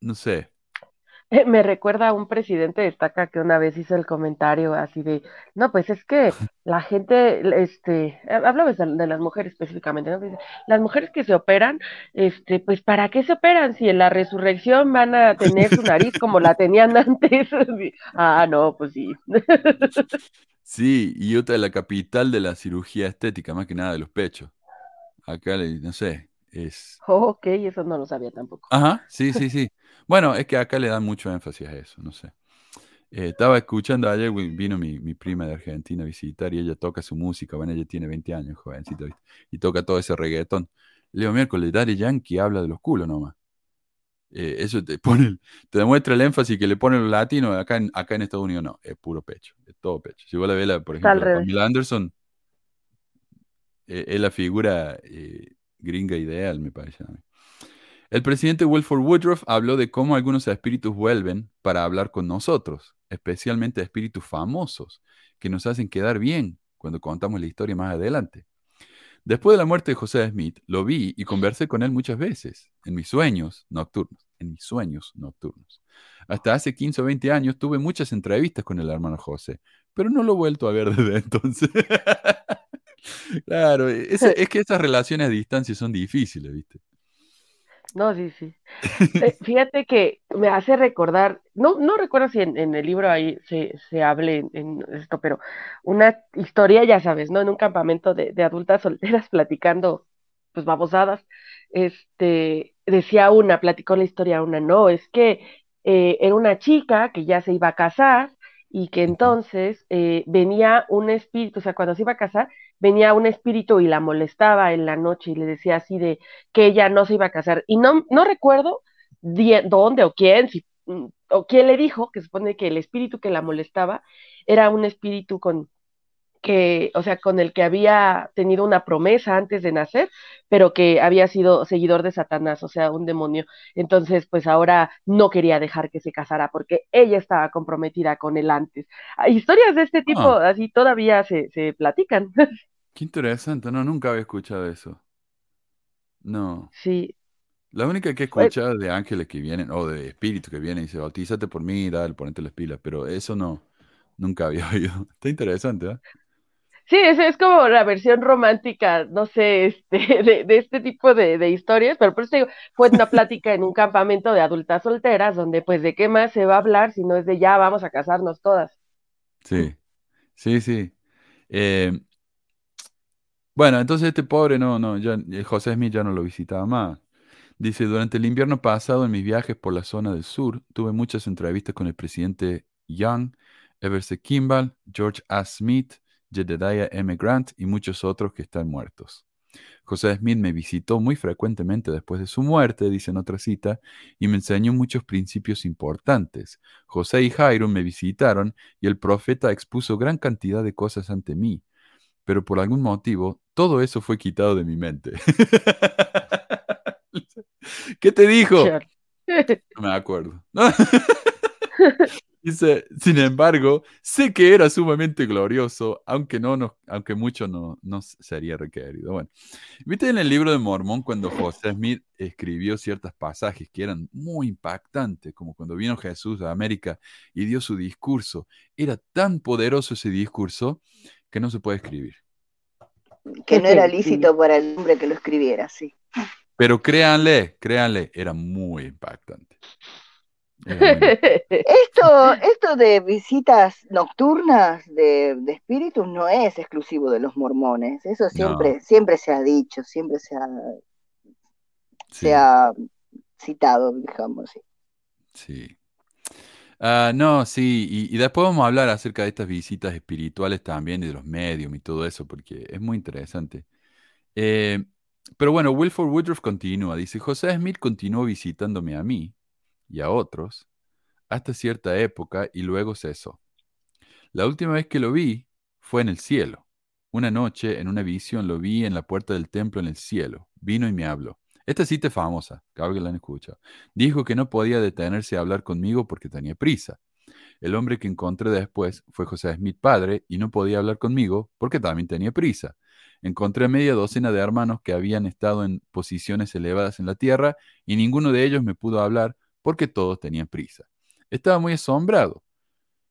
Speaker 1: no sé.
Speaker 3: Me recuerda a un presidente de estaca que una vez hizo el comentario así de, no, pues es que la gente, este, hablaba de, las mujeres específicamente, ¿no? Las mujeres que se operan, este, pues ¿para qué se operan si en la resurrección van a tener su nariz como la tenían antes? ah, no, pues sí.
Speaker 1: Sí, y otra de la capital de la cirugía estética, más que nada de los pechos. Acá, no sé, es...
Speaker 3: ok, eso no lo sabía tampoco.
Speaker 1: Ajá, sí, sí, sí. Bueno, es que acá le dan mucho énfasis a eso, no sé. Eh, estaba escuchando ayer, vino mi, mi, prima de Argentina a visitar y ella toca su música, bueno, ella tiene 20 años, jovencita, y toca todo ese reggaetón. Leo miércoles, Daddy Yankee habla de los culos nomás. Eh, eso te pone, te demuestra el énfasis que le ponen los latinos acá en, acá en Estados Unidos, no, es puro pecho, es todo pecho. Si vos la ves, por ejemplo, Pamela Anderson, eh, es la figura gringa ideal, me parece. El presidente Wilford Woodruff habló de cómo algunos espíritus vuelven para hablar con nosotros, especialmente espíritus famosos, que nos hacen quedar bien cuando contamos la historia más adelante. Después de la muerte de José Smith, lo vi y conversé con él muchas veces, en mis sueños nocturnos, en mis sueños nocturnos. Hasta hace 15 o 20 años tuve muchas entrevistas con el hermano José, pero no lo he vuelto a ver desde entonces. claro, es, es que esas relaciones a distancia son difíciles, ¿viste?
Speaker 3: No, sí, sí. Eh, fíjate que me hace recordar, no, no recuerdo si en, el libro ahí se, se hable en, esto, pero una historia, ya sabes, ¿no? En un campamento de, adultas solteras platicando, pues babosadas, este, decía una, platicó la historia una, no, es que eh, era una chica que ya se iba a casar y que entonces eh, venía un espíritu, o sea, cuando se iba a casar, venía un espíritu y la molestaba en la noche y le decía así de que ella no se iba a casar. Y no, no recuerdo dónde o quién, si, mm, o quién le dijo, que supone que el espíritu que la molestaba era un espíritu con que, o sea, con el que había tenido una promesa antes de nacer, pero que había sido seguidor de Satanás, o sea, un demonio. Entonces, pues ahora no quería dejar que se casara porque ella estaba comprometida con él antes. Historias de este tipo, ah. así todavía se, se platican.
Speaker 1: Qué interesante, no, nunca había escuchado eso. No.
Speaker 3: Sí.
Speaker 1: La única que he pues escuchado es de ángeles que vienen, o de espíritus que vienen y se bautízate por mí, dale, ponete las pilas, pero eso no, nunca había oído. Está interesante, ¿eh?
Speaker 3: Sí, es, es como la versión romántica, no sé, este, de, este tipo de, historias, pero por eso digo, fue una plática en un campamento de adultas solteras, donde pues de qué más se va a hablar si no es de ya vamos a casarnos todas.
Speaker 1: Sí, sí, sí. Eh, bueno, entonces este pobre no, no, ya, eh, José Smith ya no lo visitaba más. Dice, durante el invierno pasado en mis viajes por la zona del sur, tuve muchas entrevistas con el presidente Young, Everett Kimball, George A. Smith, Jedediah M. Grant y muchos otros que están muertos. José Smith me visitó muy frecuentemente después de su muerte, dice en otra cita, y me enseñó muchos principios importantes. José y Jairo me visitaron y el profeta expuso gran cantidad de cosas ante mí, pero por algún motivo todo eso fue quitado de mi mente. ¿Qué te dijo? No me acuerdo. Dice, sin embargo, sé que era sumamente glorioso, aunque no, aunque mucho no, no sería requerido. Bueno, viste en el libro de Mormón cuando José Smith escribió ciertos pasajes que eran muy impactantes, como cuando vino Jesús a América y dio su discurso. Era tan poderoso ese discurso que no se puede escribir.
Speaker 2: Que no era lícito para el hombre que lo escribiera, sí.
Speaker 1: Pero créanle, créanle, era muy impactante.
Speaker 2: Esto, esto de visitas nocturnas de, espíritus no es exclusivo de los mormones. Eso siempre, siempre se ha dicho, siempre se ha, se ha citado, digamos.
Speaker 1: Sí. sí. Ah, no, sí, y, después vamos a hablar acerca de estas visitas espirituales también y de los medios y todo eso, porque es muy interesante. Eh, pero bueno, Wilford Woodruff continúa, dice, José Smith continuó visitándome a mí y a otros hasta cierta época y luego cesó. La última vez que lo vi fue en el cielo. Una noche, en una visión, lo vi en la puerta del templo en el cielo. Vino y me habló. Esta cita es famosa, cada que la han escuchado. Dijo que no podía detenerse a hablar conmigo porque tenía prisa. El hombre que encontré después fue José Smith padre y no podía hablar conmigo porque también tenía prisa. Encontré media docena de hermanos que habían estado en posiciones elevadas en la tierra y ninguno de ellos me pudo hablar porque todos tenían prisa. Estaba muy asombrado.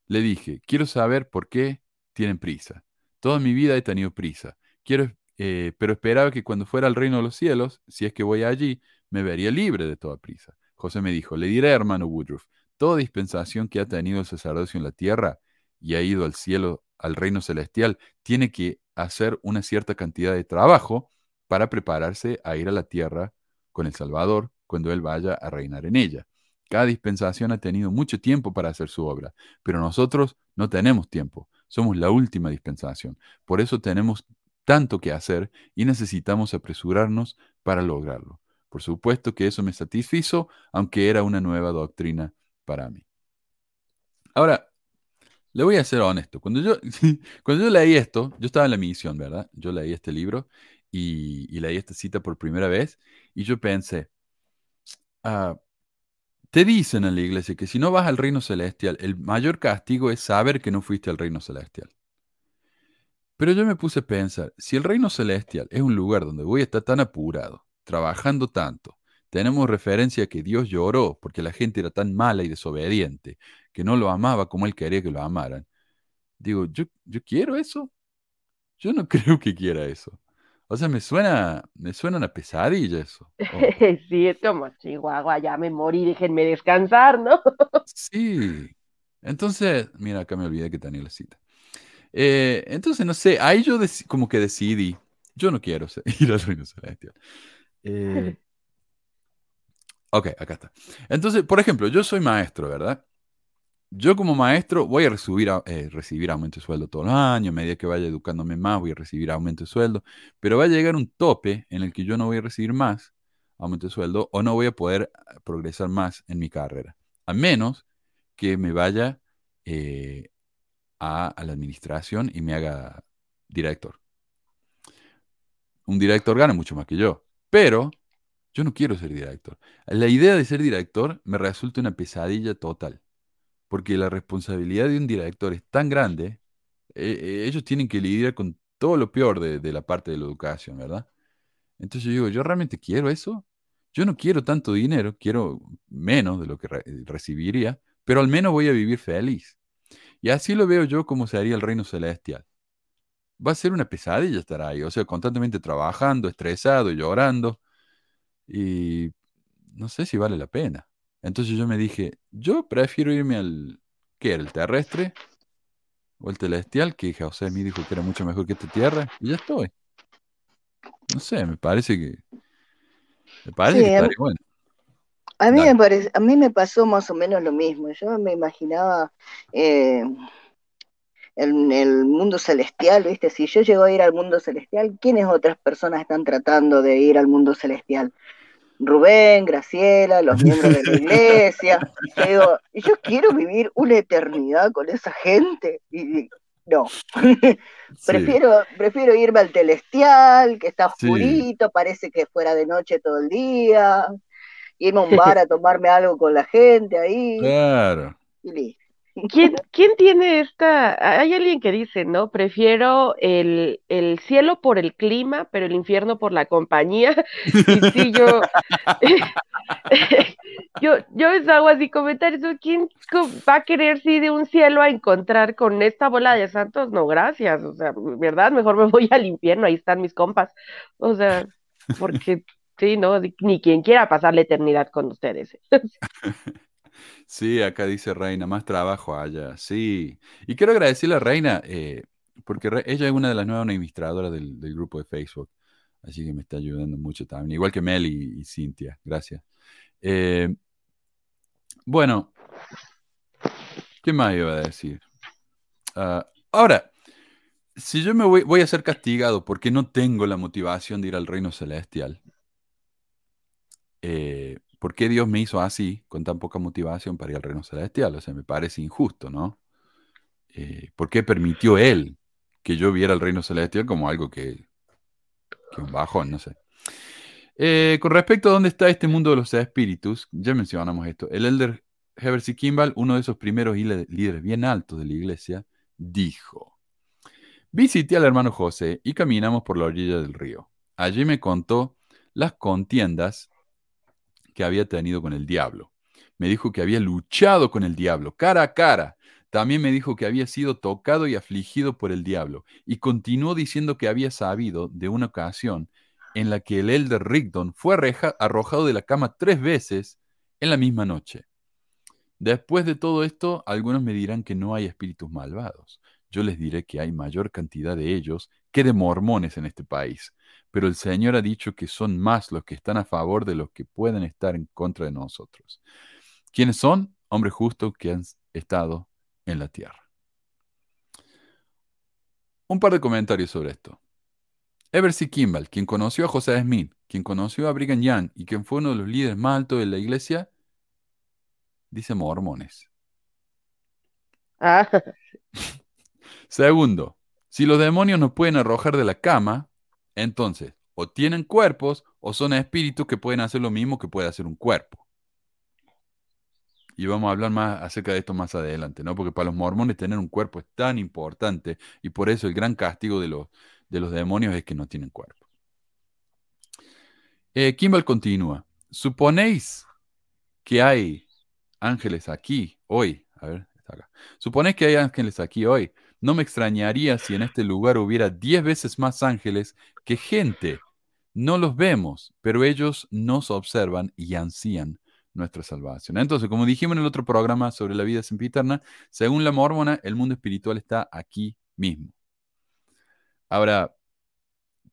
Speaker 1: Le dije, quiero saber por qué tienen prisa. Toda mi vida he tenido prisa. Quiero eh, pero esperaba que cuando fuera al reino de los cielos, si es que voy allí, me vería libre de toda prisa. José me dijo, le diré, hermano Woodruff, toda dispensación que ha tenido el sacerdocio en la tierra y ha ido al cielo, al reino celestial, tiene que hacer una cierta cantidad de trabajo para prepararse a ir a la tierra con el Salvador cuando Él vaya a reinar en ella. Cada dispensación ha tenido mucho tiempo para hacer su obra, pero nosotros no tenemos tiempo. Somos la última dispensación. Por eso tenemos tanto que hacer y necesitamos apresurarnos para lograrlo. Por supuesto que eso me satisfizo, aunque era una nueva doctrina para mí. Ahora, le voy a ser honesto. Cuando yo, cuando yo leí esto, yo estaba en la misión, ¿verdad? Yo leí este libro y, leí esta cita por primera vez y yo pensé, ah, te dicen en la iglesia que si no vas al reino celestial, el mayor castigo es saber que no fuiste al reino celestial. Pero yo me puse a pensar, si el reino celestial es un lugar donde voy a estar tan apurado, trabajando tanto, tenemos referencia que Dios lloró porque la gente era tan mala y desobediente, que no lo amaba como él quería que lo amaran. Digo, ¿yo, yo quiero eso? Yo no creo que quiera eso. O sea, me suena, me suena una pesadilla eso.
Speaker 3: sí, es como Chihuahua, ya me morí, déjenme descansar, ¿no?
Speaker 1: sí. Entonces, mira, acá me olvidé que tenía la cita. Eh, entonces, no sé, ahí yo como que decidí, yo no quiero ir al reino celestial. Eh, ok, acá está. Entonces, por ejemplo, yo soy maestro, ¿verdad? Yo como maestro voy a recibir, eh, recibir aumento de sueldo todos los años, a medida que vaya educándome más voy a recibir aumento de sueldo, pero va a llegar un tope en el que yo no voy a recibir más aumento de sueldo o no voy a poder progresar más en mi carrera, a menos que me vaya a, la administración y me haga director. Un director gana mucho más que yo, pero yo no quiero ser director. La idea de ser director me resulta una pesadilla total, porque la responsabilidad de un director es tan grande, eh, eh, ellos tienen que lidiar con todo lo peor de, la parte de la educación, ¿verdad? Entonces yo digo, ¿yo realmente quiero eso? Yo no quiero tanto dinero, quiero menos de lo que recibiría, pero al menos voy a vivir feliz. Y así lo veo yo como se haría el reino celestial. Va a ser una pesadilla estar ahí, o sea, constantemente trabajando, estresado, llorando, y no sé si vale la pena. Entonces yo me dije, yo prefiero irme al, ¿qué era? ¿El terrestre? ¿O el celestial? Que José me dijo que era mucho mejor que esta tierra, y ya estoy. No sé, me parece que... Me parece que estaría bueno.
Speaker 2: A mí, me parece, a mí me pasó más o menos lo mismo. Yo me imaginaba eh, en el mundo celestial, ¿viste? Si yo llego a ir al mundo celestial, ¿quiénes otras personas están tratando de ir al mundo celestial? Rubén, Graciela, los miembros de la iglesia. Yo yo quiero vivir una eternidad con esa gente. Y no. prefiero, prefiero irme al celestial, que está oscurito, parece que fuera de noche todo el día irme a un bar a tomarme algo con la gente ahí.
Speaker 1: Claro.
Speaker 3: ¿Quién, ¿Quién, tiene esta? Hay alguien que dice, ¿no? Prefiero el, el, cielo por el clima, pero el infierno por la compañía. Y sí, yo, yo, yo hago así comentarios, ¿quién va a querer sí de un cielo a encontrar con esta bola de santos? No, gracias, o sea, ¿verdad? Mejor me voy al infierno, ahí están mis compas. O sea, porque Sí, no, ni quien quiera pasar la eternidad con ustedes.
Speaker 1: Sí, acá dice Reina, más trabajo allá. Sí. Y quiero agradecerle a Reina, eh, porque ella es una de las nuevas administradoras del, del grupo de Facebook. Así que me está ayudando mucho también. Igual que Mel y, y Cintia. Gracias. Eh, bueno, ¿qué más iba a decir? Ah, ahora, si yo me voy, voy a ser castigado porque no tengo la motivación de ir al reino celestial, eh, ¿por qué Dios me hizo así, con tan poca motivación para ir al reino celestial? O sea, me parece injusto, ¿no? Eh, ¿por qué permitió Él que yo viera el reino celestial como algo que, que un bajón, no sé? Eh, con respecto a dónde está este mundo de los espíritus, ya mencionamos esto. El elder Heber Kimball, uno de esos primeros líderes bien altos de la iglesia, dijo: Visité al hermano José y caminamos por la orilla del río. Allí me contó las contiendas que había tenido con el diablo. Me dijo que había luchado con el diablo cara a cara. También me dijo que había sido tocado y afligido por el diablo. Y continuó diciendo que había sabido de una ocasión en la que el elder Rigdon fue arrojado de la cama tres veces en la misma noche. Después de todo esto, algunos me dirán que no hay espíritus malvados. Yo les diré que hay mayor cantidad de ellos que de mormones en este país. Pero el Señor ha dicho que son más los que están a favor de los que pueden estar en contra de nosotros. ¿Quiénes son? Hombres justos que han estado en la tierra. Un par de comentarios sobre esto. Ever C. Kimball, quien conoció a José Smith, quien conoció a Brigham Young y quien fue uno de los líderes más altos de la iglesia, dice mormones.
Speaker 3: Ah,
Speaker 1: Segundo, si los demonios nos pueden arrojar de la cama, entonces o tienen cuerpos o son espíritus que pueden hacer lo mismo que puede hacer un cuerpo. Y vamos a hablar más acerca de esto más adelante, ¿no? Porque para los mormones tener un cuerpo es tan importante y por eso el gran castigo de los, de los demonios es que no tienen cuerpo. Eh, Kimball continúa. ¿Suponéis que hay ángeles aquí hoy? A ver, está acá. ¿Suponéis que hay ángeles aquí hoy? No me extrañaría si en este lugar hubiera diez veces más ángeles que gente. No los vemos, pero ellos nos observan y ansían nuestra salvación. Entonces, como dijimos en el otro programa sobre la vida sempiterna, según la mormona, el mundo espiritual está aquí mismo. Ahora,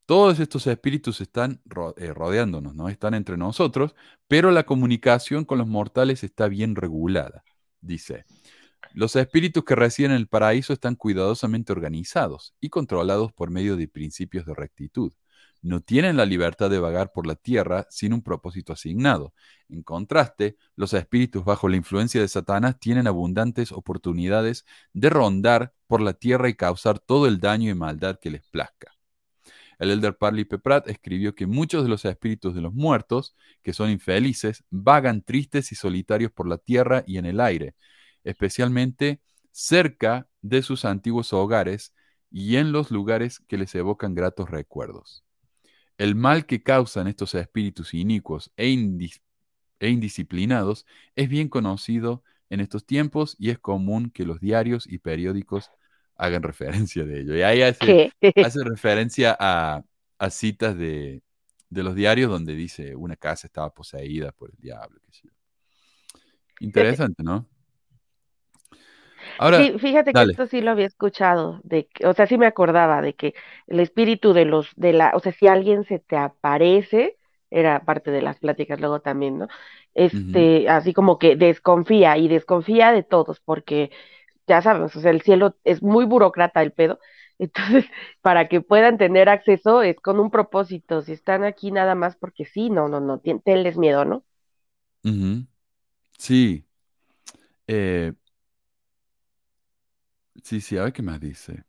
Speaker 1: todos estos espíritus están eh, rodeándonos, ¿no? Están entre nosotros, pero la comunicación con los mortales está bien regulada. Dice, los espíritus que residen en el paraíso están cuidadosamente organizados y controlados por medio de principios de rectitud. No tienen la libertad de vagar por la tierra sin un propósito asignado. En contraste, los espíritus bajo la influencia de Satanás tienen abundantes oportunidades de rondar por la tierra y causar todo el daño y maldad que les plazca. El elder Parley P. Pratt escribió que muchos de los espíritus de los muertos, que son infelices, vagan tristes y solitarios por la tierra y en el aire, especialmente cerca de sus antiguos hogares y en los lugares que les evocan gratos recuerdos. El mal que causan estos espíritus inicuos e, indis- e indisciplinados es bien conocido en estos tiempos y es común que los diarios y periódicos hagan referencia de ello. Y ahí hace, referencia a, a citas de, de los diarios donde dice una casa estaba poseída por el diablo. qué sé yo. Interesante, ¿no? Ahora,
Speaker 3: Sí, fíjate que
Speaker 1: dale.
Speaker 3: esto sí lo había escuchado, de que, o sea, sí me acordaba de que el espíritu de los, de la, o sea, si alguien se te aparece, era parte de las pláticas luego también, ¿no? Este, así como que desconfía y desconfía de todos, porque ya sabemos, o sea, el cielo es muy burócrata el pedo, entonces, para que puedan tener acceso es con un propósito, si están aquí nada más porque sí, no, no, no, tenles miedo, ¿no?
Speaker 1: Ujú. Sí. Eh, sí, sí, a ver qué más dice.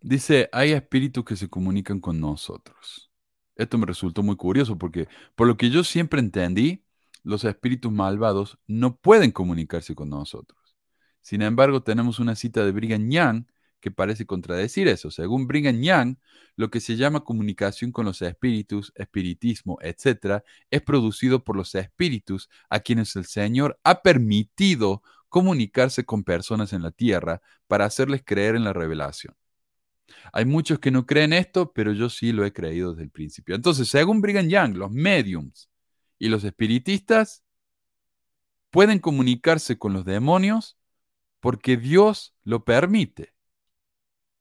Speaker 1: Dice, hay espíritus que se comunican con nosotros. Esto me resultó muy curioso porque, por lo que yo siempre entendí, los espíritus malvados no pueden comunicarse con nosotros. Sin embargo, tenemos una cita de Brigham Young que parece contradecir eso. Según Brigham Young, lo que se llama comunicación con los espíritus, espiritismo, etc., es producido por los espíritus a quienes el Señor ha permitido comunicarse con personas en la tierra para hacerles creer en la revelación. Hay muchos que no creen esto, pero yo sí lo he creído desde el principio. Entonces, según Brigham Young, los mediums y los espiritistas pueden comunicarse con los demonios porque Dios lo permite.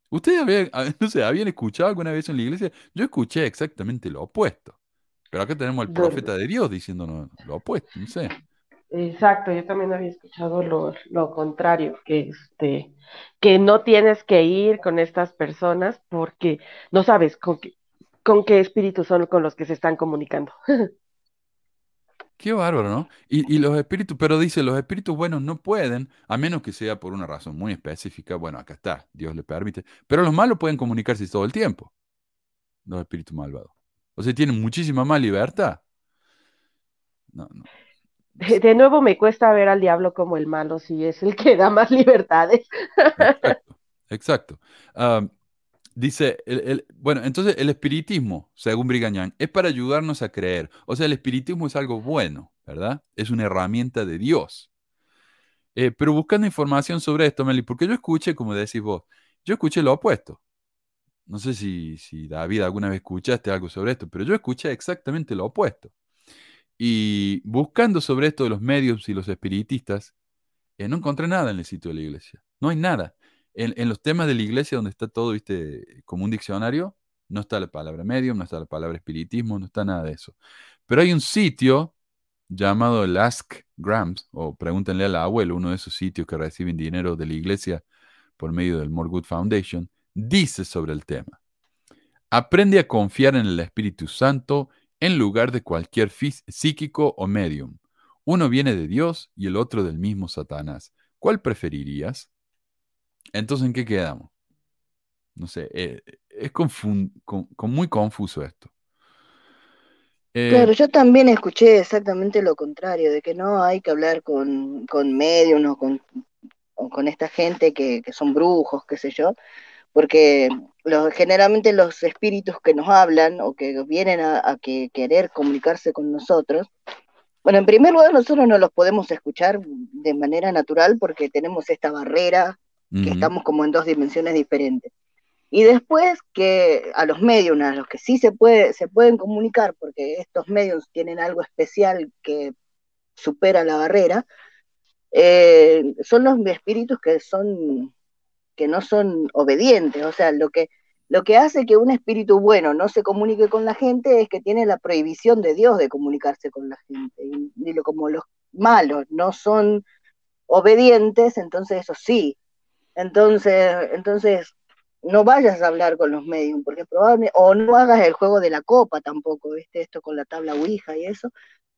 Speaker 1: ¿Ustedes habían, no sé, habían escuchado alguna vez en la iglesia? Yo escuché exactamente lo opuesto. Pero acá tenemos al profeta de Dios diciéndonos lo opuesto, no sé.
Speaker 3: Exacto, yo también había escuchado lo, lo contrario, que este, que no tienes que ir con estas personas porque no sabes con qué, con qué espíritus son con los que se están comunicando.
Speaker 1: Qué bárbaro, ¿no? Y, y, los espíritus, pero dice, los espíritus buenos no pueden, a menos que sea por una razón muy específica. Bueno, acá está, Dios le permite. Pero los malos pueden comunicarse todo el tiempo. Los espíritus malvados. O sea, tienen muchísima más libertad.
Speaker 3: No, no. De nuevo me cuesta ver al diablo como el malo, si es el que da más libertades.
Speaker 1: Exacto. Dice, el, bueno, entonces el espiritismo, según Brigañán, es para ayudarnos a creer. O sea, el espiritismo es algo bueno, ¿verdad? Es una herramienta de Dios. Eh, pero buscando información sobre esto, Meli, porque yo escuché, como decís vos, yo escuché lo opuesto. No sé si, si David alguna vez escuchaste algo sobre esto, pero yo escuché exactamente lo opuesto. Y buscando sobre esto de los medios y los espiritistas, eh, no encontré nada en el sitio de la iglesia. No hay nada en, los temas de la iglesia donde está todo, viste, como un diccionario, no está la palabra medium, no está la palabra espiritismo, no está nada de eso. Pero hay un sitio llamado el Ask Grams, o pregúntenle al abuelo, uno de esos sitios que reciben dinero de la iglesia por medio del More Good Foundation, dice sobre el tema. Aprende a confiar en el Espíritu Santo en lugar de cualquier psíquico o medium. Uno viene de Dios y el otro del mismo Satanás. ¿Cuál preferirías? Entonces, ¿en qué quedamos? No sé, eh, es muy confuso esto.
Speaker 2: Eh, claro, yo también escuché exactamente lo contrario, de que no hay que hablar con, con medios o con, con esta gente que, son brujos, qué sé yo, porque generalmente los espíritus que nos hablan o que vienen a, que querer comunicarse con nosotros, bueno, en primer lugar nosotros no los podemos escuchar de manera natural porque tenemos esta barrera que estamos como en dos dimensiones diferentes. Y después que a los medios, a los que sí se, puede, se pueden comunicar, porque estos medios tienen algo especial que supera la barrera, eh, son los espíritus que son que no son obedientes, o sea, lo que lo que hace que un espíritu bueno no se comunique con la gente es que tiene la prohibición de Dios de comunicarse con la gente. Y, lo, como los malos no son obedientes, entonces eso sí, entonces, entonces no vayas a hablar con los medios, porque probablemente, o no hagas el juego de la copa tampoco, ¿viste? Esto con la tabla Ouija y eso,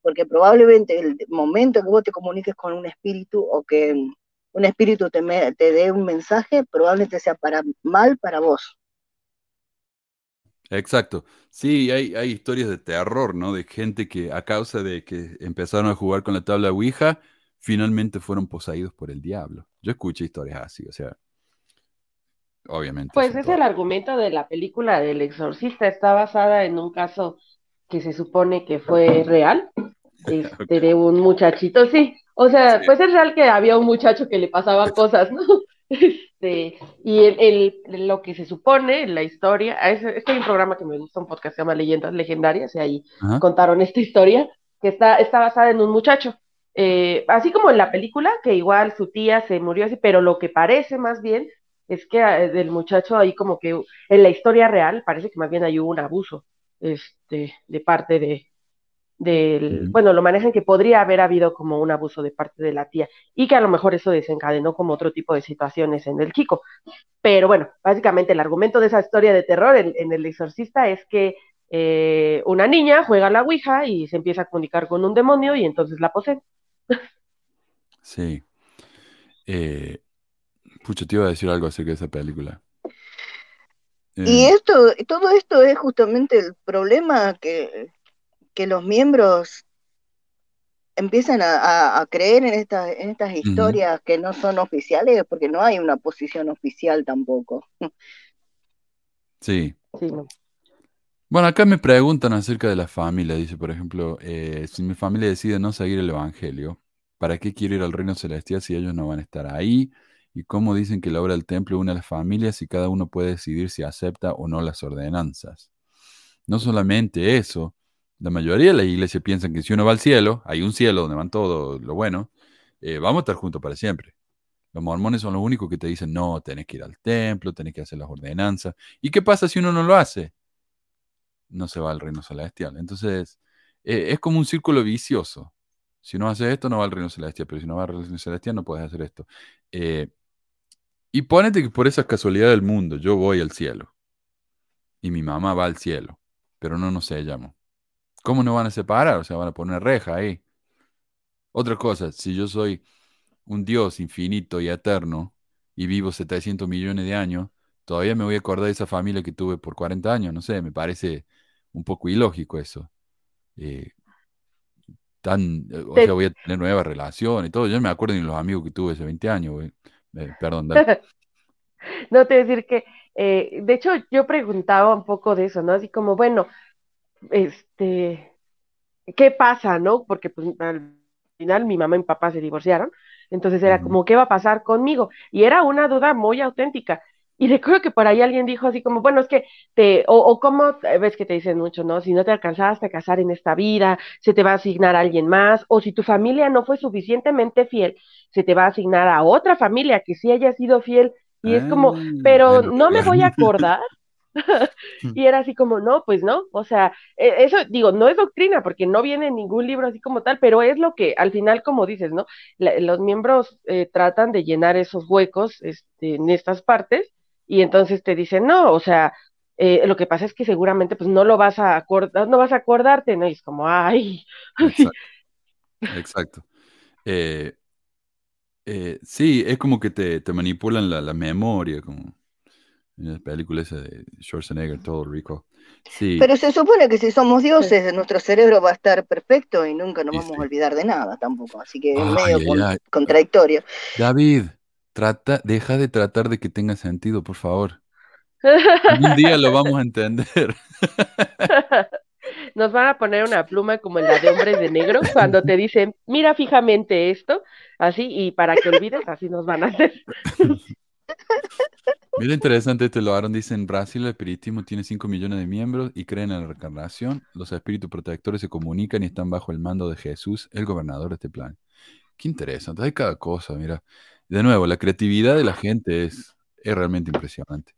Speaker 2: porque probablemente el momento que vos te comuniques con un espíritu o que un espíritu te, te dé un mensaje, probablemente sea para mal para vos.
Speaker 1: Exacto. Sí, hay, hay historias de terror, ¿no? De gente que a causa de que empezaron a jugar con la tabla Ouija, finalmente fueron poseídos por el diablo. Yo escuché historias así, o sea, obviamente.
Speaker 3: Pues es el argumento de la película del exorcista, está basada en un caso que se supone que fue real, este, de un muchachito, sí, o sea, pues es real que había un muchacho que le pasaban cosas, ¿no? Este, y el, lo que se supone, en la historia, es, este hay un programa que me gusta, un podcast que se llama Leyendas Legendarias, y ahí contaron esta historia, que está, está basada en un muchacho. Eh, así como en la película, que igual su tía se murió así, pero lo que parece más bien es que eh, del muchacho ahí como que en la historia real parece que más bien hay un abuso este, de parte de, del, bueno, lo manejan que podría haber habido como un abuso de parte de la tía y que a lo mejor eso desencadenó como otro tipo de situaciones en el chico. Pero bueno, básicamente el argumento de esa historia de terror en, El Exorcista es que eh, una niña juega a la Ouija y se empieza a comunicar con un demonio y entonces la posee.
Speaker 1: Sí. Eh, pucho, te iba a decir algo acerca de esa película.
Speaker 2: Y em, esto, todo esto es justamente el problema que, que los miembros empiezan a, creer en, estas en estas historias que no son oficiales, porque no hay una posición oficial tampoco.
Speaker 1: Sí. Bueno, acá me preguntan acerca de la familia. Dice, por ejemplo, eh, si mi familia decide no seguir el Evangelio, ¿para qué quiero ir al reino celestial si ellos no van a estar ahí? Y cómo dicen que la obra del templo une a las familias y cada uno puede decidir si acepta o no las ordenanzas. No solamente eso, la mayoría de la iglesia piensan que si uno va al cielo, hay un cielo donde van todo lo bueno, eh, vamos a estar juntos para siempre. Los mormones son los únicos que te dicen, no, tenés que ir al templo, tenés que hacer las ordenanzas. ¿Y qué pasa si uno no lo hace? No se va al reino celestial. Entonces, eh, es como un círculo vicioso. Si no haces esto, no va al reino celestial, pero si no va al reino celestial, no puedes hacer esto. Eh, y ponete que por esa casualidad del mundo, yo voy al cielo. Y mi mamá va al cielo, pero no nos sellamos. ¿Cómo no van a separar? O sea, van a poner reja ahí. Otra cosa, si yo soy un Dios infinito y eterno y vivo 700 millones de años, todavía me voy a acordar de esa familia que tuve por 40 años, no sé, me parece un poco ilógico eso. Eh, tan, eh, o sea, voy a tener nuevas relaciones y todo. Yo no me acuerdo ni los amigos que tuve hace 20 años, eh, perdón,
Speaker 3: No te voy a decir que, de hecho, yo preguntaba un poco de eso, ¿no? Así como, bueno, este, ¿qué pasa, no? Porque pues al final mi mamá y mi papá se divorciaron, entonces era como, ¿qué va a pasar conmigo? Y era una duda muy auténtica. Y recuerdo que por ahí alguien dijo así como, bueno, es que te, o, o como ves que te dicen mucho, ¿no? Si no te alcanzaste a casar en esta vida, se te va a asignar a alguien más, o si tu familia no fue suficientemente fiel, se te va a asignar a otra familia que sí haya sido fiel. Y es como, ah, pero no me voy a acordar y era así como, no, pues no, o sea, e, eso digo, no es doctrina porque no viene en ningún libro así como tal, pero es lo que al final, como dices, ¿no? los miembros eh, tratan de llenar esos huecos este, en estas partes y entonces te dicen, no, o sea, eh, lo que pasa es que seguramente pues no lo vas a acordar, no vas a acordarte, ¿no? Y es como, ay.
Speaker 1: Exacto. Eh, sí, es como que te, te manipulan la, la memoria, como en la película esa de Schwarzenegger, todo rico. Sí.
Speaker 2: Pero se supone que si somos dioses, nuestro cerebro va a estar perfecto y nunca nos vamos a olvidar de nada tampoco. Así que es medio contradictorio.
Speaker 1: David, trata, deja de tratar de que tenga sentido, por favor. Un día lo vamos a entender.
Speaker 3: Nos van a poner una pluma como la de hombres de negro cuando te dicen, mira fijamente esto, así, y para que olvides, así nos van a hacer.
Speaker 1: Mira interesante este lo dice en Brasil el espiritismo tiene 5 millones de miembros y creen en la reencarnación. Los espíritus protectores se comunican y están bajo el mando de Jesús, el gobernador de este plan. Qué interesante, hay cada cosa, mira. De nuevo, la creatividad de la gente es, es realmente impresionante.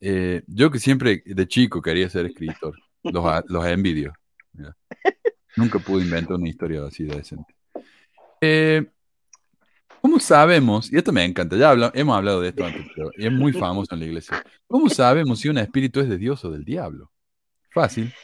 Speaker 1: Eh, yo que siempre de chico quería ser escritor, los, los envidio. Nunca pude inventar una historia así de decente. Eh, ¿Cómo sabemos, y esto me encanta, ya hemos hablado de esto antes, pero es muy famoso en la iglesia, ¿cómo sabemos si un espíritu es de Dios o del diablo? Fácil.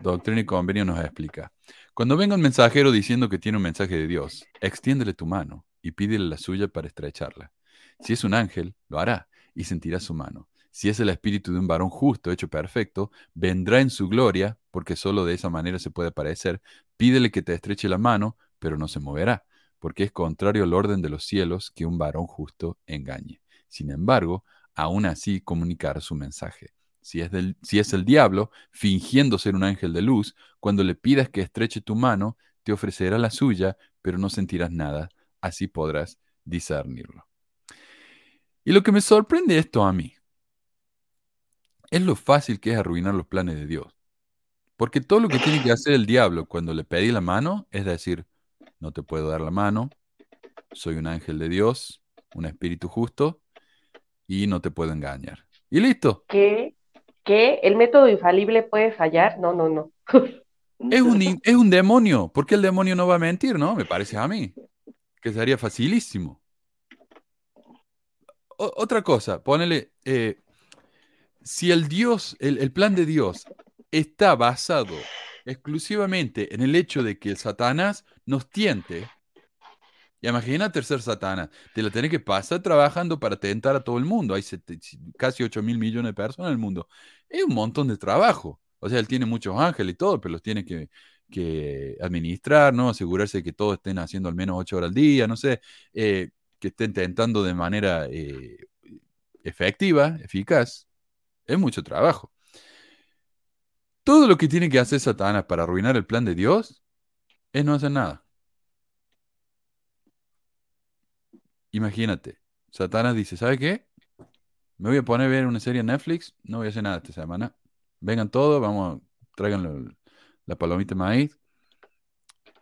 Speaker 1: Doctrina y Convenio nos explica. Cuando venga un mensajero diciendo que tiene un mensaje de Dios, extiéndele tu mano y pídele la suya para estrecharla. Si es un ángel, lo hará y sentirá su mano. Si es el espíritu de un varón justo, hecho perfecto, vendrá en su gloria, porque solo de esa manera se puede parecer. Pídele que te estreche la mano, pero no se moverá porque es contrario al orden de los cielos que un varón justo engañe. Sin embargo, aún así comunicará su mensaje. Si es, si es el diablo, fingiendo ser un ángel de luz, cuando le pidas que estreche tu mano, te ofrecerá la suya, pero no sentirás nada, así podrás discernirlo. Y lo que me sorprende esto a mí es lo fácil que es arruinar los planes de Dios. Porque todo lo que tiene que hacer el diablo cuando le pedí la mano es decir, no te puedo dar la mano, soy un ángel de Dios, un espíritu justo, y no te puedo engañar. Y listo.
Speaker 3: ¿Qué? ¿Qué? ¿El método infalible puede fallar? No, no, no.
Speaker 1: Es un, es un demonio. ¿Por qué el demonio no va a mentir, no? Me parece a mí. Que sería facilísimo. otra cosa, ponele, eh, si el Dios, el, plan de Dios está basado exclusivamente en el hecho de que el Satanás nos tiente. Y imagínate ser Satanás, te la tenés que pasar trabajando para tentar a todo el mundo. Hay casi 8 mil millones de personas en el mundo. Es un montón de trabajo. O sea, él tiene muchos ángeles y todo, pero los tiene que, administrar, ¿no? Asegurarse de que todos estén haciendo al menos 8 horas al día, no sé, eh, que estén tentando de manera eh, efectiva, eficaz. Es mucho trabajo. Todo lo que tiene que hacer Satanás para arruinar el plan de Dios es no hacer nada. Imagínate, Satanás dice, ¿sabe qué? Me voy a poner a ver una serie en Netflix, no voy a hacer nada esta semana. Vengan todos, vamos, traigan la palomita de maíz.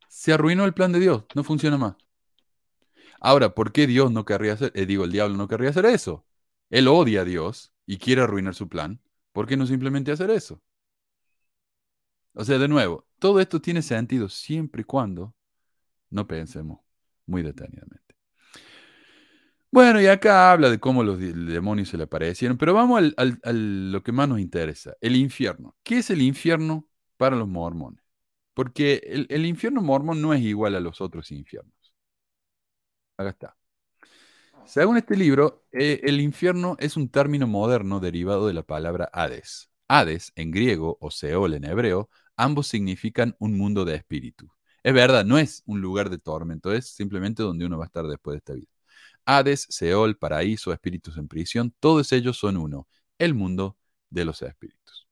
Speaker 1: Se arruinó el plan de Dios, no funciona más. Ahora, ¿por qué Dios no querría hacer, eh, digo, el diablo no querría hacer eso? Él odia a Dios y quiere arruinar su plan. ¿Por qué no simplemente hacer eso? O sea, de nuevo, todo esto tiene sentido siempre y cuando no pensemos muy detenidamente. Bueno, y acá habla de cómo los demonios se le aparecieron, pero vamos a lo que más nos interesa, el infierno. ¿Qué es el infierno para los mormones? Porque el, infierno mormón no es igual a los otros infiernos. Acá está. Según este libro, eh, el infierno es un término moderno derivado de la palabra Hades. Hades, en griego, o Seol en hebreo, ambos significan un mundo de espíritu. Es verdad, no es un lugar de tormento, es simplemente donde uno va a estar después de esta vida. Hades, Seol, paraíso, espíritus en prisión, todos ellos son uno, el mundo de los espíritus.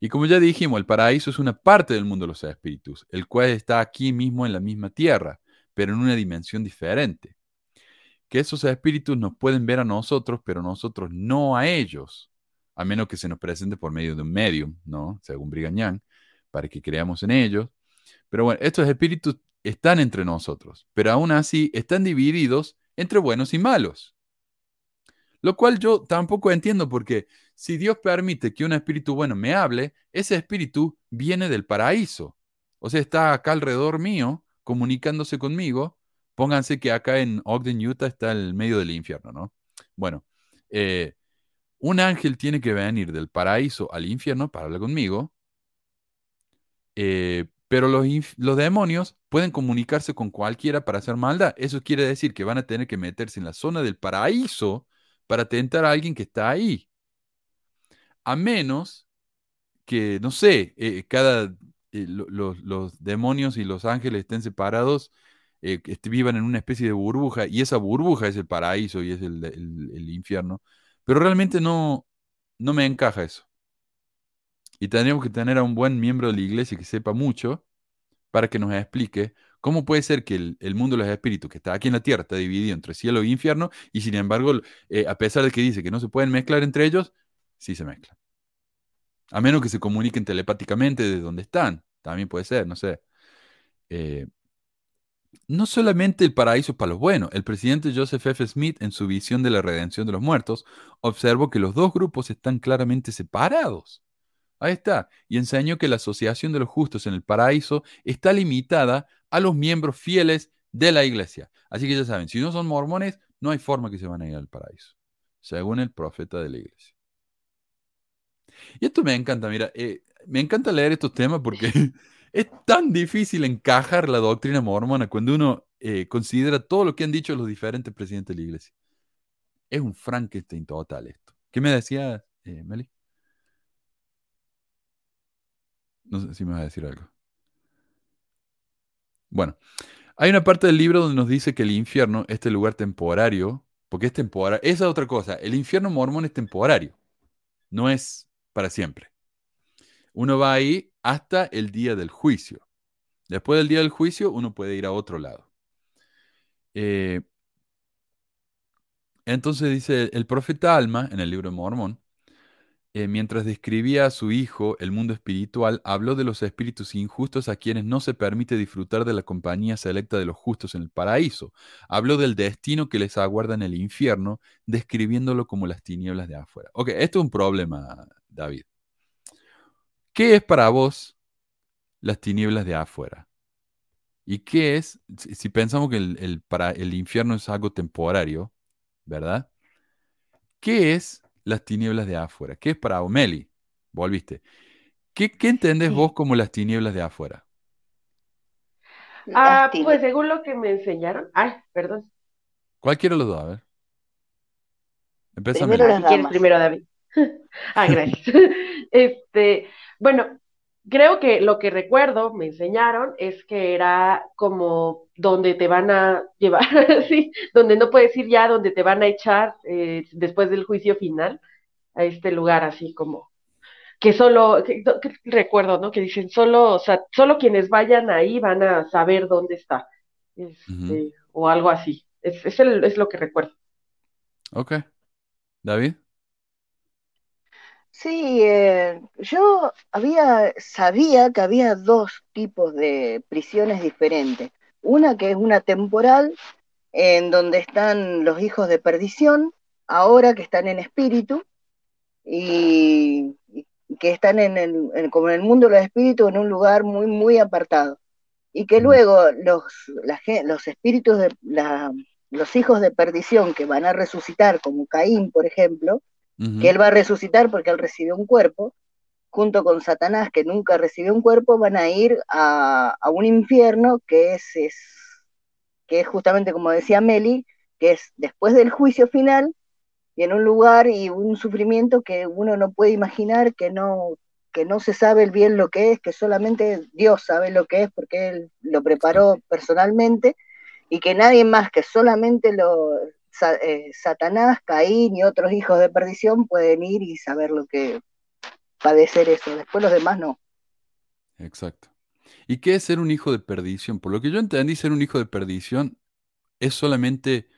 Speaker 1: Y como ya dijimos, el paraíso es una parte del mundo de los espíritus, el cual está aquí mismo en la misma tierra, pero en una dimensión diferente. Que esos espíritus nos pueden ver a nosotros, pero nosotros no a ellos, a menos que se nos presente por medio de un medium, ¿no? Según Brigham para que creamos en ellos. Pero bueno, estos espíritus están entre nosotros, pero aún así están divididos entre buenos y malos. Lo cual yo tampoco entiendo porque si Dios permite que un espíritu bueno me hable, ese espíritu viene del paraíso. O sea, está acá alrededor mío, comunicándose conmigo. Pónganse que acá en Ogden, Utah, está el medio del infierno, ¿no? Bueno, eh, un ángel tiene que venir del paraíso al infierno para hablar conmigo. Eh, pero los, demonios pueden comunicarse con cualquiera para hacer maldad. Eso quiere decir que van a tener que meterse en la zona del paraíso para tentar a alguien que está ahí. A menos que, no sé, eh, cada, eh, los demonios y los ángeles estén separados, eh, vivan en una especie de burbuja, y esa burbuja es el paraíso y es el, el infierno. Pero realmente no, no me encaja eso. Y tendríamos que tener a un buen miembro de la iglesia que sepa mucho para que nos explique cómo puede ser que el, mundo de los espíritus que está aquí en la tierra está dividido entre cielo e infierno y sin embargo, eh, a pesar de que dice que no se pueden mezclar entre ellos, sí se mezclan. A menos que se comuniquen telepáticamente de dónde están. También puede ser, no sé. Eh, no solamente el paraíso es para los buenos. El presidente Joseph F. Smith, en su visión de la redención de los muertos, observó que los dos grupos están claramente separados. Ahí está. Y enseñó que la asociación de los justos en el paraíso está limitada a los miembros fieles de la iglesia. Así que ya saben, si no son mormones, no hay forma que se van a ir al paraíso, según el profeta de la iglesia. Y esto me encanta, mira, eh, me encanta leer estos temas porque es tan difícil encajar la doctrina mormona cuando uno eh, considera todo lo que han dicho los diferentes presidentes de la iglesia. Es un Frankenstein total esto. ¿Qué me decía, eh, Meli? No sé si me vas a decir algo. Bueno, hay una parte del libro donde nos dice que el infierno, este lugar temporario, porque es temporario, esa es otra cosa, el infierno mormón es temporario, no es para siempre. Uno va ahí hasta el día del juicio. Después del día del juicio, uno puede ir a otro lado. Eh, entonces dice el profeta Alma en el libro de Mormón, eh, mientras describía a su hijo el mundo espiritual, habló de los espíritus injustos a quienes no se permite disfrutar de la compañía selecta de los justos en el paraíso. Habló del destino que les aguarda en el infierno, describiéndolo como las tinieblas de afuera. Ok, esto es un problema, David. ¿Qué es para vos las tinieblas de afuera? ¿Y qué es, si pensamos que el, para, el infierno es algo temporario, ¿verdad? ¿Qué es las tinieblas de afuera. ¿Qué es para Omeli? Volviste. ¿Qué, qué entendés vos como las tinieblas de afuera?
Speaker 3: Ah, pues según lo que me enseñaron. Ay, perdón.
Speaker 1: Cualquiera de los dos, a ver.
Speaker 3: Empieza primero, si quieres, primero David. ah, gracias. este, bueno, creo que lo que recuerdo, me enseñaron, es que era como donde te van a llevar, sí, donde no puedes ir ya, donde te van a echar eh, después del juicio final, a este lugar así como que solo, recuerdo, ¿no? Que dicen solo, o sea, solo quienes vayan ahí van a saber dónde está, este, o algo así. Es, es, es lo que recuerdo.
Speaker 1: Ok. David.
Speaker 2: Sí, eh, yo había, sabía que había dos tipos de prisiones diferentes. Una que es una temporal en donde están los hijos de perdición, ahora que están en espíritu, y, que están en el, como en el mundo de los espíritus en un lugar muy, muy apartado. Y que luego los, los espíritus de los hijos de perdición que van a resucitar, como Caín, por ejemplo, que él va a resucitar porque él recibió un cuerpo, junto con Satanás, que nunca recibió un cuerpo, van a ir a, un infierno que es, es, que es justamente como decía Meli, que es después del juicio final, y en un lugar y un sufrimiento que uno no puede imaginar, que no, que no se sabe el bien lo que es, que solamente Dios sabe lo que es porque Él lo preparó personalmente y que nadie más que solamente lo, eh, Satanás, Caín y otros hijos de perdición pueden ir y saber lo que padecer eso. Después los demás no.
Speaker 1: Exacto. ¿Y qué es ser un hijo de perdición? Por lo que yo entendí, ser un hijo de perdición es solamente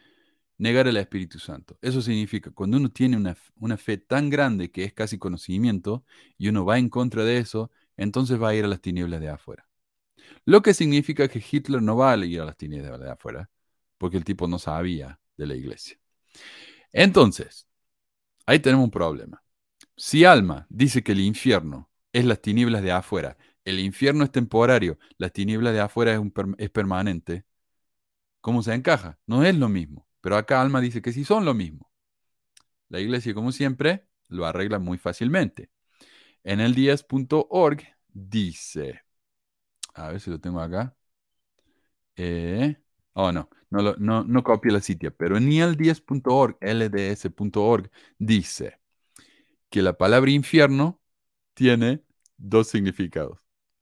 Speaker 1: negar al Espíritu Santo. Eso significa, cuando uno tiene una, fe tan grande que es casi conocimiento y uno va en contra de eso, entonces va a ir a las tinieblas de afuera. Lo que significa que Hitler no va a ir a las tinieblas de afuera, porque el tipo no sabía de la iglesia. Entonces, ahí tenemos un problema. Si Alma dice que el infierno es las tinieblas de afuera, el infierno es temporario, las tinieblas de afuera es, es permanente, ¿cómo se encaja? No es lo mismo. Pero acá Alma dice que sí son lo mismo. La iglesia, como siempre, lo arregla muy fácilmente. En el 10.org dice, a ver si lo tengo acá. Eh, oh, no, no, no, no la sitio, pero en el 10.org, lds.org, dice que la palabra infierno tiene dos significados,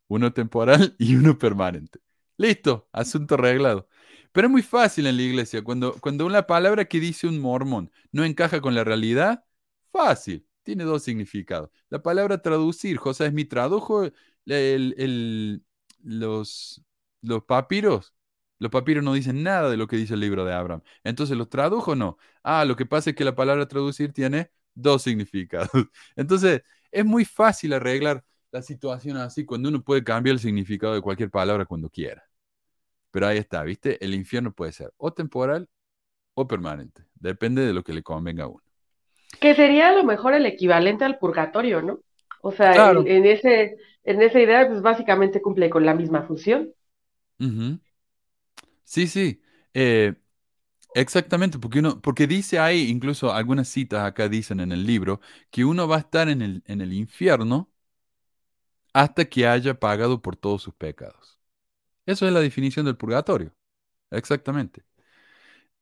Speaker 1: uno temporal y uno permanente. Listo, asunto arreglado. Pero es muy fácil en la iglesia. Cuando, cuando una palabra que dice un mormón no encaja con la realidad, fácil. Tiene dos significados. La palabra traducir, José Smith tradujo el, los, los papiros. Los papiros no dicen nada de lo que dice el libro de Abraham. Entonces, ¿los tradujo o no? Ah, lo que pasa es que la palabra traducir tiene dos significados. Entonces, es muy fácil arreglar la situación así cuando uno puede cambiar el significado de cualquier palabra cuando quiera. Pero ahí está, ¿viste? El infierno puede ser o temporal o permanente. Depende de lo que le convenga a uno.
Speaker 3: Que sería a lo mejor el equivalente al purgatorio, ¿no? O sea, en, ese, en esa idea, pues básicamente cumple con la misma función.
Speaker 1: Sí, sí. Eh, exactamente, porque uno, porque dice ahí, incluso algunas citas acá dicen en el libro, que uno va a estar en el, en el infierno hasta que haya pagado por todos sus pecados. Eso es la definición del purgatorio. Exactamente.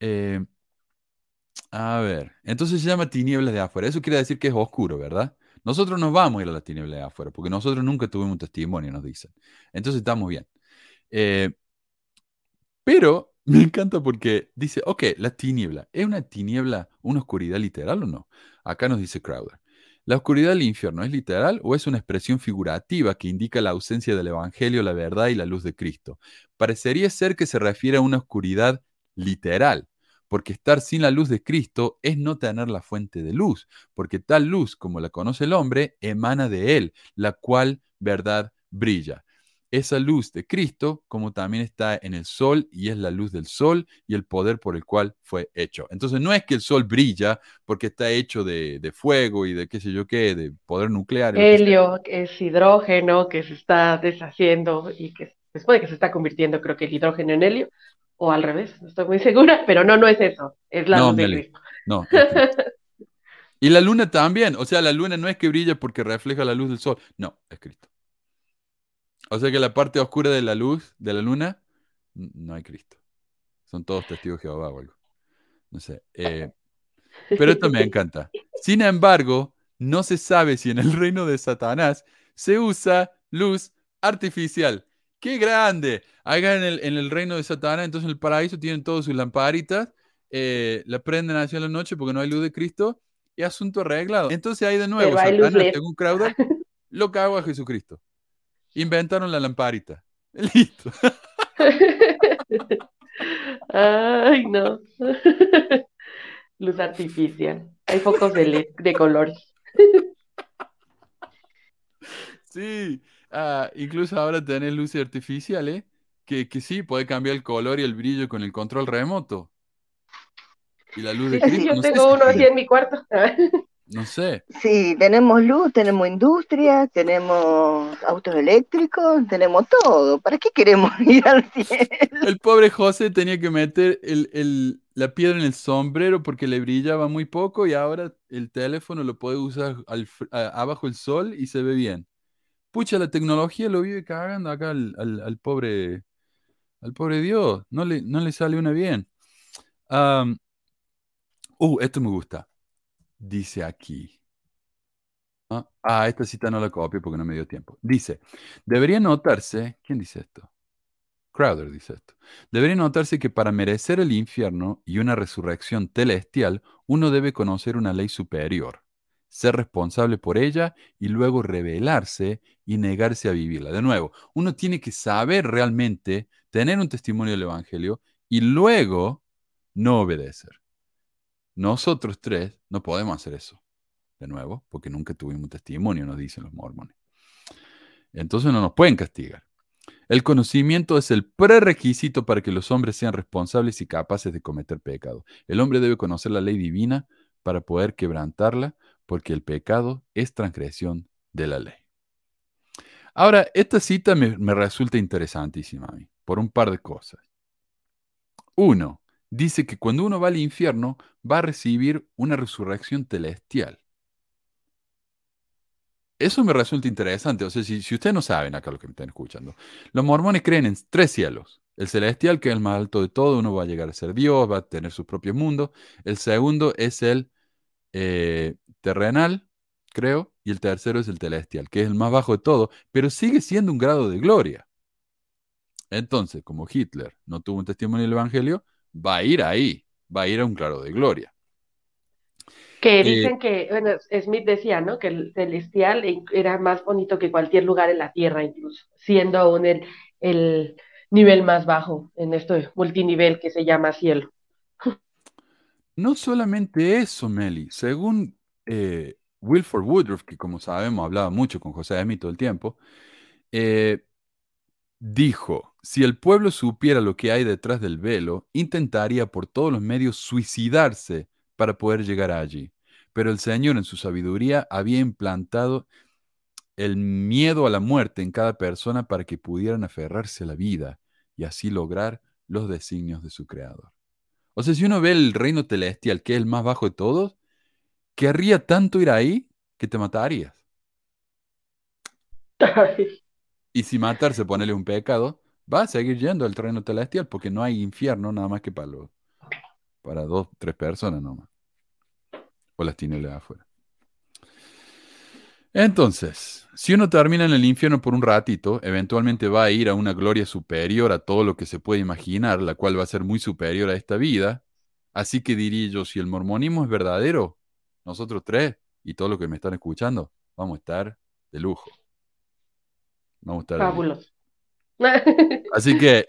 Speaker 1: Eh, a ver, entonces se llama tinieblas de afuera. Eso quiere decir que es oscuro, ¿verdad? Nosotros nos vamos a ir a las tinieblas de afuera, porque nosotros nunca tuvimos un testimonio, nos dicen. Entonces estamos bien. Eh, pero me encanta porque dice, ok, la tiniebla, ¿es una tiniebla, una oscuridad literal o no? Acá nos dice Crowder. ¿La oscuridad del infierno es literal o es una expresión figurativa que indica la ausencia del Evangelio, la verdad y la luz de Cristo? Parecería ser que se refiere a una oscuridad literal, porque estar sin la luz de Cristo es no tener la fuente de luz, porque tal luz como la conoce el hombre emana de él, la cual verdad brilla esa luz de Cristo, como también está en el sol y es la luz del sol y el poder por el cual fue hecho. Entonces no es que el sol brilla porque está hecho de, fuego y de qué sé yo qué, de poder nuclear.
Speaker 3: Helio es hidrógeno que se está deshaciendo y que después de que se está convirtiendo, creo que el hidrógeno en helio, o al revés, no estoy muy segura, pero no, no es eso, es la luz de Cristo.
Speaker 1: No. y la luna también, o sea, la luna no es que brilla porque refleja la luz del sol, no, es Cristo. O sea que la parte oscura de la luz, de la luna, no hay Cristo. Son todos testigos de Jehová o algo. No sé. Eh, pero esto me encanta. Sin embargo, no se sabe si en el reino de Satanás se usa luz artificial. ¡Qué grande! En el, en el reino de Satanás, entonces en el paraíso tienen todas sus lamparitas, eh, la prenden hacia la noche porque no hay luz de Cristo y asunto arreglado. Entonces ahí de nuevo, Satanás, según Crowder, lo cago a Jesucristo. Inventaron la lamparita. Listo.
Speaker 3: Ay, no. Luz artificial. Hay focos de LED de colores.
Speaker 1: Sí, ah, incluso ahora tenés luces artificiales que, que sí, puede cambiar el color y el brillo con el control remoto. Y la luz de
Speaker 3: Sí, yo
Speaker 1: no
Speaker 3: tengo uno
Speaker 1: tiene-
Speaker 3: en mi cuarto.
Speaker 1: No sé.
Speaker 2: Sí, tenemos luz, tenemos industria, tenemos autos eléctricos, tenemos todo. ¿Para qué queremos ir al cielo?
Speaker 1: El pobre José tenía que meter el- el- la piedra en el sombrero porque le brillaba muy poco y ahora el teléfono lo puede usar al a- abajo el sol y se ve bien. Pucha, la tecnología lo vive cagando acá al, al- al pobre, al pobre Dios. No le, no le sale una bien. Uh, esto me gusta. Dice aquí. Ah, ah, esta cita no la copio porque no me dio tiempo. Dice, debería notarse, ¿quién dice esto? Crowder dice esto. Debería notarse que para merecer el infierno y una resurrección celestial, uno debe conocer una ley superior, ser responsable por ella y luego rebelarse y negarse a vivirla. De nuevo, uno tiene que saber realmente, tener un testimonio del Evangelio y luego no obedecer. Nosotros tres no podemos hacer eso. De nuevo, porque nunca tuvimos testimonio, nos dicen los mormones. Entonces no nos pueden castigar. El conocimiento es el prerequisito para que los hombres sean responsables y capaces de cometer pecado. El hombre debe conocer la ley divina para poder quebrantarla, porque el pecado es transgresión de la ley. Ahora, esta cita me, me resulta interesantísima a mí, por un par de cosas. Uno, dice que cuando uno va al infierno va a recibir una resurrección celestial. Eso me resulta interesante. O sea, si, si ustedes no saben acá lo que me están escuchando, los mormones creen en tres cielos. El celestial, que es el más alto de todo, uno va a llegar a ser Dios, va a tener su propio mundo. El segundo es el eh, terrenal, creo, y el tercero es el celestial, que es el más bajo de todo, pero sigue siendo un grado de gloria. Entonces, como Hitler no tuvo un testimonio del Evangelio, va a ir ahí, va a ir a un grado de gloria.
Speaker 3: Que
Speaker 1: Eh,
Speaker 3: dicen que, bueno, Smith decía, ¿no? Que el celestial era más bonito que cualquier lugar en la tierra, incluso, siendo aún el, el nivel más bajo en este multinivel que se llama cielo.
Speaker 1: No solamente eso, Meli. Según eh, Wilford Woodruff, que como sabemos hablaba mucho con José Smith todo el tiempo, eh, dijo, si el pueblo supiera lo que hay detrás del velo, intentaría por todos los medios suicidarse para poder llegar allí. Pero el Señor en su sabiduría había implantado el miedo a la muerte en cada persona para que pudieran aferrarse a la vida y así lograr los designios de su Creador. O sea, si uno ve el reino celestial, que es el más bajo de todos, querría tanto ir ahí que te matarías. Y si matarse, ponerle un pecado, va a seguir yendo al reino celestial porque no hay infierno nada más que para, para dos, tres personas nomás. O las tinieblas afuera. Entonces, si uno termina en el infierno por un ratito, eventualmente va a ir a una gloria superior a todo lo que se puede imaginar, la cual va a ser muy superior a esta vida. Así que diría yo, si el mormonismo es verdadero, nosotros tres y todos los que me están escuchando, vamos a estar de lujo.
Speaker 3: Fabuloso.
Speaker 1: Así que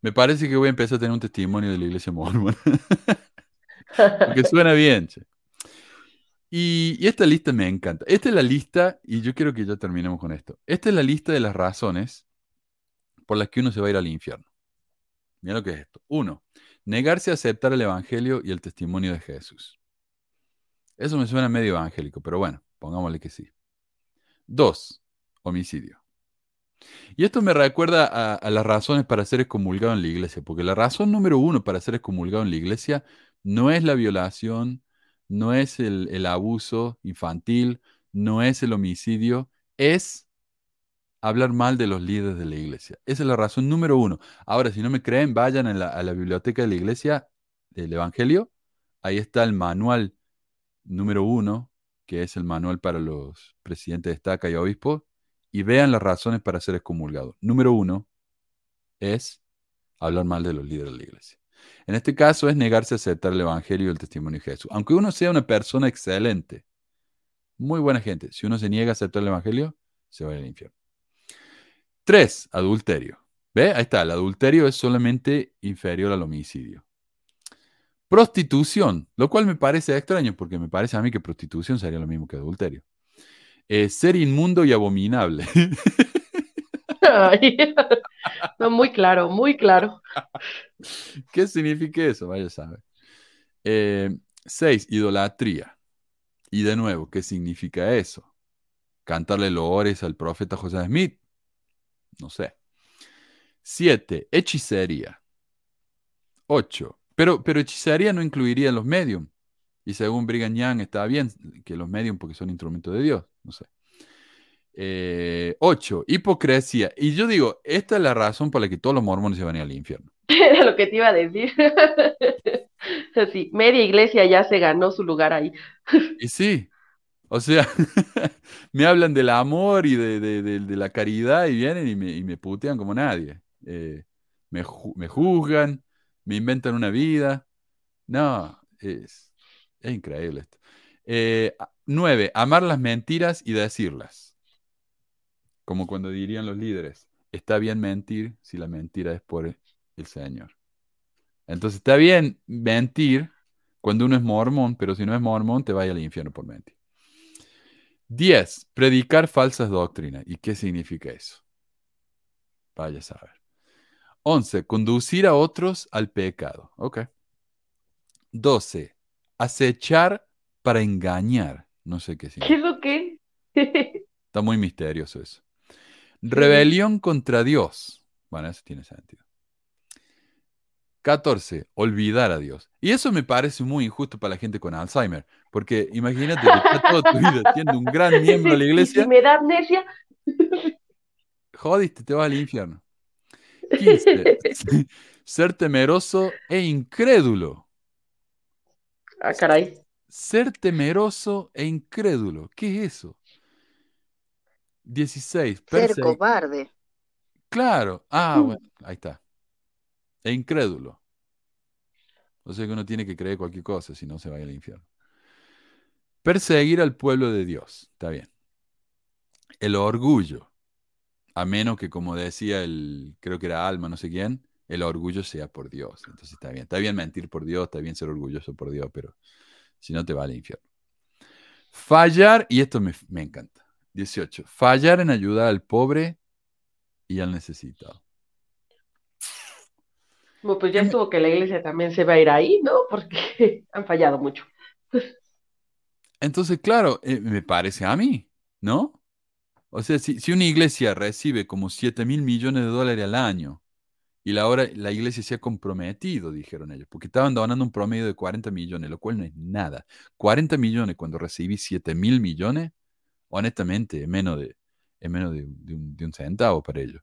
Speaker 1: me parece que voy a empezar a tener un testimonio de la iglesia mormona. Porque suena bien. che. Y, y esta lista me encanta. Esta es la lista, y yo quiero que ya terminemos con esto. Esta es la lista de las razones por las que uno se va a ir al infierno. Mira lo que es esto. Uno, negarse a aceptar el Evangelio y el testimonio de Jesús. Eso me suena medio evangélico, pero bueno, pongámosle que sí. Dos, homicidio. Y esto me recuerda a, las razones para ser excomulgado en la iglesia, porque la razón número uno para ser excomulgado en la iglesia no es la violación, no es el, el abuso infantil, no es el homicidio, es hablar mal de los líderes de la iglesia. Esa es la razón número uno. Ahora, si no me creen, vayan a la, a la biblioteca de la iglesia del Evangelio. Ahí está el manual número uno, que es el manual para los presidentes de estaca y obispos, y vean las razones para ser excomulgado. Número uno es hablar mal de los líderes de la iglesia. En este caso es negarse a aceptar el Evangelio y el testimonio de Jesús. Aunque uno sea una persona excelente, muy buena gente, si uno se niega a aceptar el Evangelio, se va al infierno. Tres, adulterio. ¿Ve? Ahí está, el adulterio es solamente inferior al homicidio. Prostitución, lo cual me parece extraño porque me parece a mí que prostitución sería lo mismo que adulterio. Eh, ser inmundo y abominable.
Speaker 3: Ay, no, muy claro, muy claro.
Speaker 1: ¿Qué significa eso? Vaya a saber. Eh, seis, idolatría. Y de nuevo, ¿qué significa eso? Cantarle loores al profeta José Smith. No sé. Siete, hechicería. Ocho, pero, pero hechicería no incluiría los medium. Y según Brigham Young está bien que los medium porque son instrumentos de Dios. No sé. Eh, ocho, hipocresía. Y yo digo, esta es la razón por la que todos los mormones se van a ir al infierno.
Speaker 3: Era lo que te iba a decir. sí, media iglesia ya se ganó su lugar ahí.
Speaker 1: Y sí, o sea, me hablan del amor y de, de- de- de la caridad y vienen y me, y me putean como nadie. Eh, me, ju- me juzgan, me inventan una vida. No, es, es increíble esto. Eh, nueve, amar las mentiras y decirlas. Como cuando dirían los líderes, está bien mentir si la mentira es por el Señor. Entonces está bien mentir cuando uno es mormón, pero si no es mormón, te vaya al infierno por mentir. 10. Predicar falsas doctrinas. ¿Y qué significa eso? Vaya a saber. 11. Conducir a otros al pecado. Ok. 12. Acechar para engañar. No sé qué
Speaker 3: ¿Qué
Speaker 1: significa.
Speaker 3: es lo que?
Speaker 1: Está muy misterioso eso. Rebelión contra Dios. Bueno, eso tiene sentido. 14. Olvidar a Dios. Y eso me parece muy injusto para la gente con Alzheimer. Porque imagínate que está toda tu vida siendo un gran miembro de la iglesia.
Speaker 3: si me da amnesia,
Speaker 1: Jodiste, te vas al infierno. 15. Ser temeroso e incrédulo.
Speaker 3: Ah, caray.
Speaker 1: Ser temeroso e incrédulo. ¿Qué es eso? 16.
Speaker 2: Ser cobarde.
Speaker 1: Claro. Ah,
Speaker 3: Mm.
Speaker 1: bueno, ahí está. E incrédulo. O sea que uno tiene que creer cualquier cosa, si no se va al infierno. Perseguir al pueblo de Dios. Está bien. El orgullo. A menos que, como decía el, creo que era Alma, no sé quién, el orgullo sea por Dios. Entonces está bien. Está bien mentir por Dios, está bien ser orgulloso por Dios, pero si no te va al infierno. Fallar, y esto me, me encanta. 18. Fallar en ayudar al pobre y al necesitado.
Speaker 3: Bueno, pues ya estuvo que la iglesia también se va a ir ahí, ¿no? Porque han fallado mucho.
Speaker 1: Entonces, claro, eh, me parece a mí, ¿no? O sea, si, si una iglesia recibe como 7 mil millones de dólares al año y la, hora, la iglesia se ha comprometido, dijeron ellos, porque estaban donando un promedio de 40 millones, lo cual no es nada. 40 millones cuando recibí 7 mil millones, honestamente, es menos de, es menos de, un, centavo para ellos.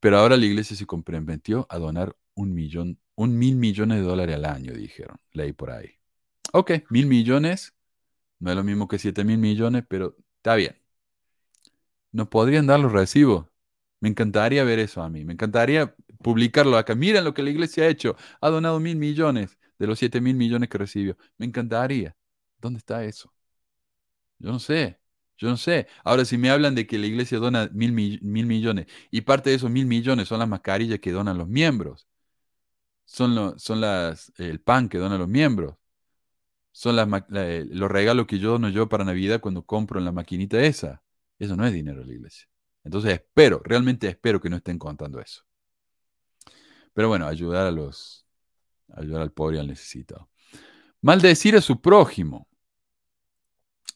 Speaker 1: Pero ahora la iglesia se comprometió a donar un millón, un mil millones de dólares al año, dijeron, leí por ahí. Ok, mil millones, no es lo mismo que 7 mil millones, pero está bien. ¿Nos podrían dar los recibos? Me encantaría ver eso a mí. Me encantaría publicarlo acá. Miren lo que la iglesia ha hecho. Ha donado mil millones de los 7 mil millones que recibió. Me encantaría. ¿Dónde está eso? Yo no sé. Yo no sé. Ahora, si me hablan de que la iglesia dona mil, mi- mil millones y parte de esos mil millones son las mascarillas que donan los miembros, son, lo- son las, el pan que donan los miembros, son las, eh, los regalos que yo dono yo para Navidad cuando compro en la maquinita esa. Eso no es dinero de la iglesia. Entonces espero, realmente espero que no estén contando eso. Pero bueno, ayudar a los, ayudar al pobre y al necesitado. Maldecir a su prójimo.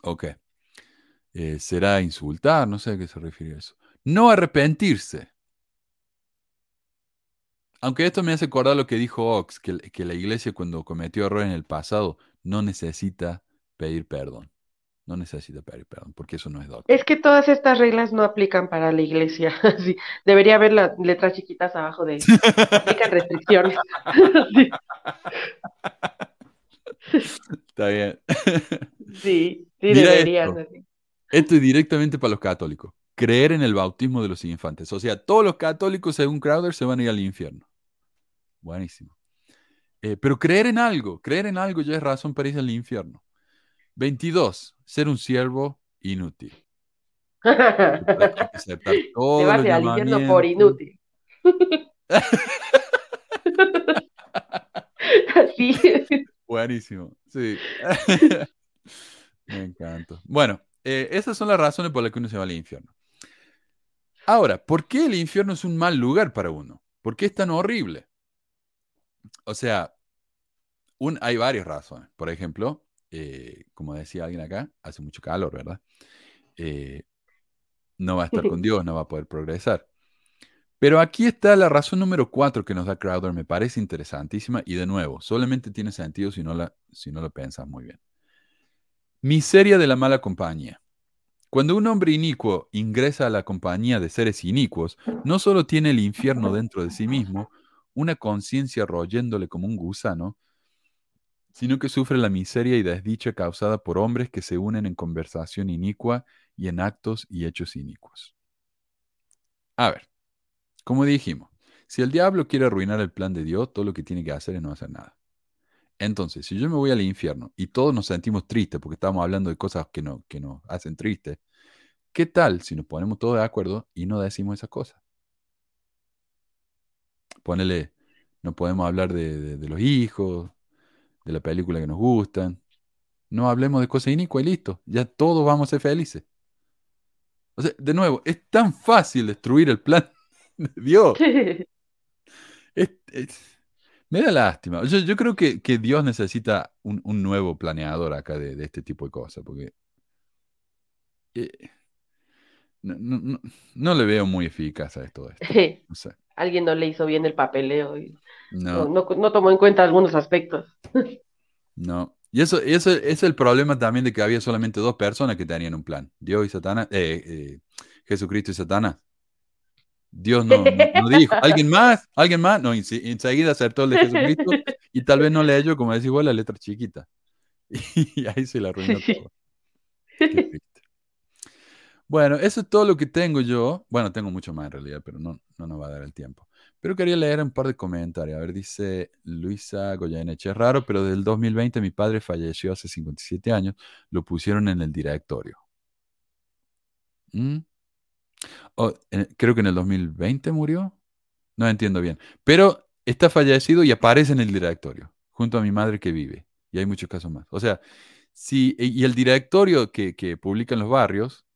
Speaker 1: Ok. Eh, será insultar, no sé a qué se refiere eso. No arrepentirse. Aunque esto me hace acordar lo que dijo Ox, que, que la iglesia cuando cometió errores en el pasado no necesita pedir perdón. No necesita pedir perdón, porque eso no es doctrina.
Speaker 3: Es que todas estas reglas no aplican para la iglesia. Sí, debería haber las letras chiquitas abajo de aplican restricciones. Sí,
Speaker 1: Está bien.
Speaker 3: sí, sí,
Speaker 1: Mira
Speaker 3: deberían.
Speaker 1: esto.
Speaker 3: así.
Speaker 1: Esto es directamente para los católicos. Creer en el bautismo de los infantes. O sea, todos los católicos, según Crowder, se van a ir al infierno. Buenísimo. Eh, pero creer en algo, creer en algo ya es razón para ir al infierno. 22. Ser un siervo inútil.
Speaker 3: Te vas a infierno por inútil. Así.
Speaker 1: Buenísimo, sí. Me encanta. Bueno, eh, esas son las razones por las que uno se va al infierno. Ahora, ¿por qué el infierno es un mal lugar para uno? ¿Por qué es tan horrible? O sea, un, hay varias razones. Por ejemplo, eh, como decía alguien acá, hace mucho calor, ¿verdad? Eh, no va a estar con Dios, no va a poder progresar. Pero aquí está la razón número cuatro que nos da Crowder, me parece interesantísima y de nuevo, solamente tiene sentido si no la, si no lo piensas muy bien. Miseria de la mala compañía. Cuando un hombre inicuo ingresa a la compañía de seres inicuos, no solo tiene el infierno dentro de sí mismo, una conciencia royéndole como un gusano, sino que sufre la miseria y desdicha causada por hombres que se unen en conversación inicua y en actos y hechos inicuos. A ver, como dijimos, si el diablo quiere arruinar el plan de Dios, todo lo que tiene que hacer es no hacer nada. Entonces, si yo me voy al infierno y todos nos sentimos tristes porque estamos hablando de cosas que, no, que nos hacen tristes, ¿qué tal si nos ponemos todos de acuerdo y no decimos esas cosas? Ponele, no podemos hablar de, los hijos, de la película que nos gustan. No hablemos de cosas inicuas y listo. Ya todos vamos a ser felices. O sea, de nuevo, es tan fácil destruir el plan de Dios. Me da lástima. Yo, creo que, Dios necesita un, nuevo planeador acá de, este tipo de cosas, porque eh, no, le veo muy eficaz a esto.
Speaker 3: Alguien no le hizo bien el papeleo y no. tomó en cuenta algunos aspectos.
Speaker 1: no. Y eso, eso es el problema también de que había solamente dos personas que tenían un plan, Dios y Satanás, eh, eh, Jesucristo y Satanás. Dios no, no, dijo. ¿Alguien más? ¿Alguien más? No, enseguida acertó el de Jesucristo y tal vez no leyó, como decía igual, la letra chiquita. Y ahí se la arruinó todo. Bueno, eso es todo lo que tengo yo. Bueno, tengo mucho más en realidad, pero no, no nos va a dar el tiempo. Pero quería leer un par de comentarios. A ver, dice Luisa Goyeneche. Es raro, pero del 2020 mi padre falleció hace 57 años. Lo pusieron en el directorio. ¿Mm? Oh, creo que en el 2020 murió. No entiendo bien. Pero está fallecido y aparece en el directorio, junto a mi madre que vive. Y hay muchos casos más. O sea, si, y el directorio que, que publica en los barrios,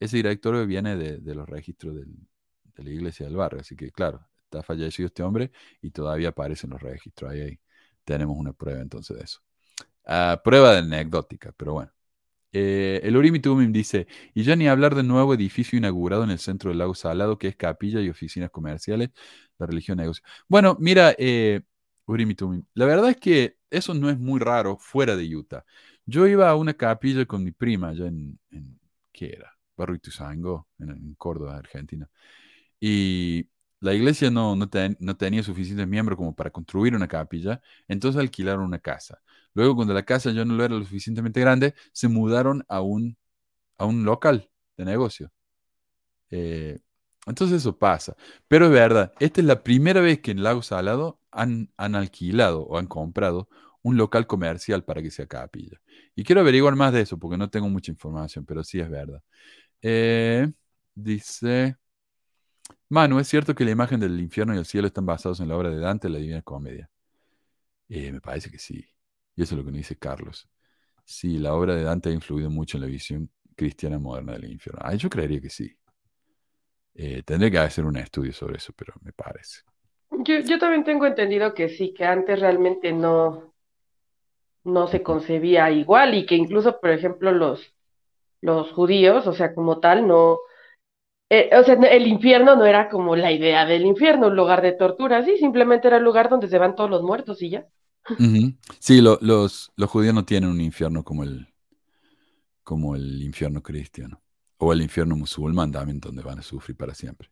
Speaker 1: ese directorio viene de, los registros de la iglesia del barrio. Así que, claro, está fallecido este hombre y todavía aparece en los registros. Ahí, tenemos una prueba entonces de eso. Ah, prueba de anecdótica, pero bueno. Eh, el Urimi Tumim dice, y ya ni hablar del nuevo edificio inaugurado en el centro del lago Salado, que es capilla y oficinas comerciales, la religión negocio. Bueno, mira, eh, Urimi Tumim, la verdad es que eso no es muy raro fuera de Utah. Yo iba a una capilla con mi prima allá en, ¿qué era? Barrio Ituzango, en, en Córdoba, Argentina. Y la iglesia no, no, no, tenía suficientes miembros como para construir una capilla, entonces alquilaron una casa. Luego, cuando la casa ya no era lo suficientemente grande, se mudaron a un, a un local de negocio. Eh, entonces eso pasa. Pero es verdad, esta es la primera vez que en Lago Salado han, han alquilado o han comprado un local comercial para que sea capilla. Y quiero averiguar más de eso porque no tengo mucha información, pero sí es verdad. Eh, dice... Manu, ¿es cierto que la imagen del infierno y el cielo están basados en la obra de Dante, la Divina Comedia? Eh, me parece que sí. Y eso es lo que nos dice Carlos. Sí, la obra de Dante ha influido mucho en la visión cristiana moderna del infierno. Ah, yo creería que sí. Eh, tendré que hacer un estudio sobre eso, pero me parece.
Speaker 3: Yo, yo también tengo entendido que sí, que antes realmente no, no se concebía igual y que incluso, por ejemplo, los, los judíos, o sea, como tal, no, eh, o sea, el infierno no era como la idea del infierno, un lugar de tortura, sí, simplemente era el lugar donde se van todos los muertos y ya.
Speaker 1: Sí, los, los judíos no tienen un infierno como el, como el infierno cristiano, o el infierno musulmán también, donde van a sufrir para siempre.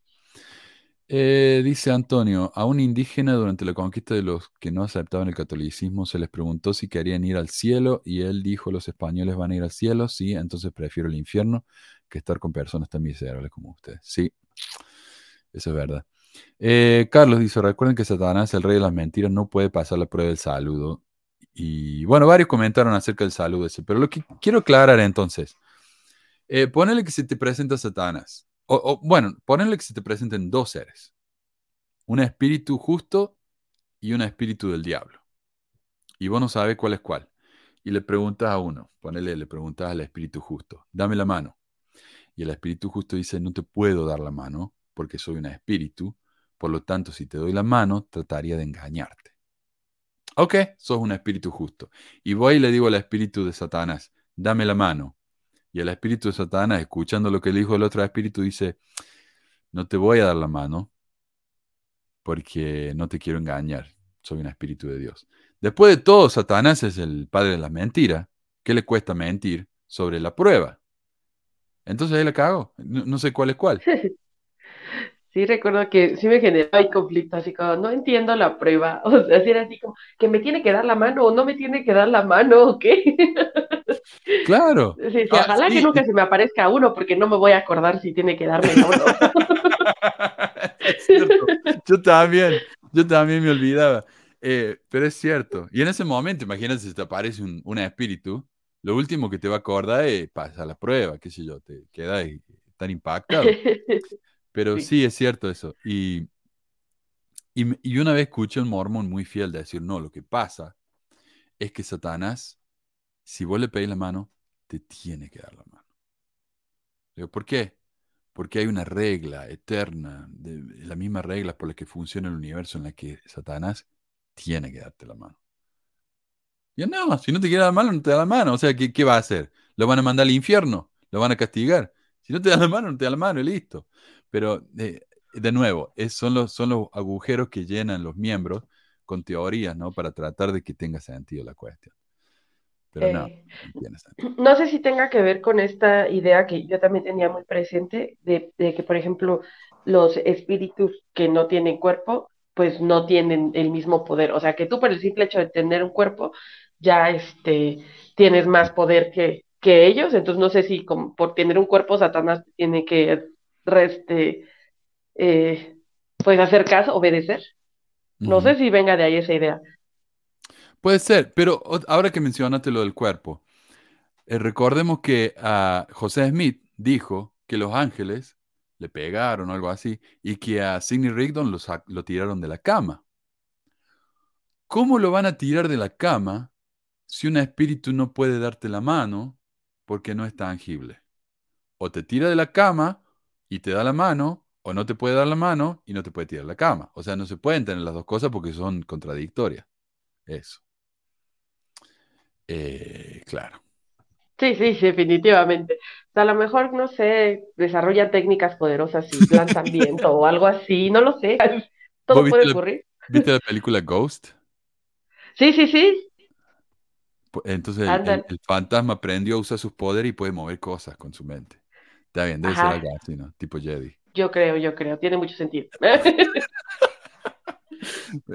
Speaker 1: Eh, dice Antonio, a un indígena durante la conquista de los que no aceptaban el catolicismo se les preguntó si querían ir al cielo y él dijo, los españoles van a ir al cielo, sí, entonces prefiero el infierno que estar con personas tan miserables como ustedes. Sí, eso es verdad. Eh, Carlos dice, recuerden que Satanás, el rey de las mentiras, no puede pasar la prueba del saludo. Y bueno, varios comentaron acerca del saludo ese, pero lo que quiero aclarar entonces, eh, ponele que se te presenta Satanás o, bueno, ponerle que se te presenten dos seres, un espíritu justo y un espíritu del diablo. Y vos no sabes cuál es cuál. Y le preguntas a uno, ponele, le preguntas al espíritu justo, dame la mano. Y el espíritu justo dice, no te puedo dar la mano porque soy un espíritu, por lo tanto, si te doy la mano, trataría de engañarte. Ok, sos un espíritu justo. Y voy y le digo al espíritu de Satanás, dame la mano. Y el espíritu de Satanás, escuchando lo que le dijo el otro espíritu, dice, no te voy a dar la mano porque no te quiero engañar, soy un espíritu de Dios. Después de todo, Satanás es el padre de la mentira. ¿Qué le cuesta mentir sobre la prueba? Entonces ahí la cago. No, no sé cuál es cuál.
Speaker 3: Sí, recuerdo que sí me generaba el conflicto, así como, no entiendo la prueba, o sea, era así como, que me tiene que dar la mano o no me tiene que dar la mano, ¿o qué?
Speaker 1: Claro.
Speaker 3: Sí, sí,
Speaker 1: Ah,
Speaker 3: ojalá
Speaker 1: sí.
Speaker 3: que nunca se me aparezca uno, porque no me voy a acordar si tiene que darme la mano.
Speaker 1: Es cierto. Yo también, yo también me olvidaba. Eh, pero es cierto. Y en ese momento, imagínate si te aparece un, un espíritu, lo último que te va a acordar es pasar la prueba, qué sé yo, te queda ahí tan impactado. Pero
Speaker 3: Sí.
Speaker 1: sí, es cierto eso. Y, y, una vez escuché a un mormón muy fiel decir, no, lo que pasa es que Satanás, si vos le pedís la mano, te tiene que dar la mano. Digo, ¿por qué? Porque hay una regla eterna, de, de la misma regla por la que funciona el universo en la que Satanás tiene que darte la mano. Y yo, no, si no te quiere dar la mano, no te da la mano. O sea, ¿qué, qué va a hacer? ¿Lo van a mandar al infierno? ¿Lo van a castigar? Si no te da la mano, no te da la mano y listo. Pero, eh, de nuevo, es- son, los, son los agujeros que llenan los miembros con teorías, ¿no? Para tratar de que tenga sentido la cuestión. Pero no,
Speaker 3: Eh,
Speaker 1: no tiene sentido.
Speaker 3: no sé si tenga que ver con esta idea que yo también tenía muy presente, de, de que, por ejemplo, los espíritus que no tienen cuerpo, pues no tienen el mismo poder. O sea, que tú por el simple hecho de tener un cuerpo, ya este, tienes más poder que, que ellos. Entonces, no sé si como por tener un cuerpo, Satanás tiene que, este, eh, pues hacer caso, obedecer. No sé si venga de ahí esa idea.
Speaker 1: Puede ser, pero ahora que mencionaste lo del cuerpo, eh, recordemos que a José Smith dijo que los ángeles le pegaron o algo así y que a Sidney Rigdon lo tiraron de la cama. ¿Cómo lo van a tirar de la cama si un espíritu no puede darte la mano porque no es tangible? O te tira de la cama y te da la mano, o no te puede dar la mano y no te puede tirar la cama. O sea, no se pueden tener las dos cosas porque son contradictorias. Eso. Eh, claro.
Speaker 3: Sí, sí, sí, definitivamente. O sea, a lo mejor, no sé, desarrollan técnicas poderosas y lanzan viento o algo así, no lo sé.
Speaker 1: ¿Vos
Speaker 3: Todo puede
Speaker 1: la,
Speaker 3: ocurrir.
Speaker 1: viste la película Ghost?
Speaker 3: Sí, sí, sí,
Speaker 1: Entonces el, el fantasma aprendió a usar sus poderes y puede mover cosas con su mente. Está bien, debe ser
Speaker 3: Ajá,
Speaker 1: algo así, ¿no? Tipo Jedi.
Speaker 3: yo creo, yo creo, tiene mucho sentido.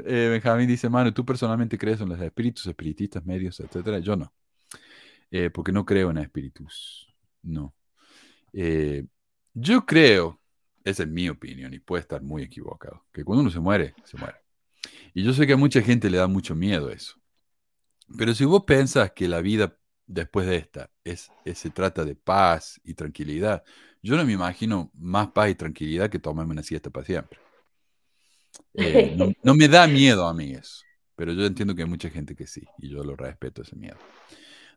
Speaker 1: Eh, Benjamín dice, Manu, ¿tú personalmente crees en los espíritus, espiritistas, medios, etcétera? Yo no, eh, porque no creo en espíritus. No. Eh, yo creo, esa es mi opinión y puede estar muy equivocado, que cuando uno se muere, se muere. Y yo sé que a mucha gente le da mucho miedo eso. Pero si vos pensás que la vida después de esta es, es- se trata de paz y tranquilidad, yo no me imagino más paz y tranquilidad que tomarme una siesta para siempre. Eh, no, no me da miedo a mí eso, pero yo entiendo que hay mucha gente que sí, y yo lo respeto ese miedo.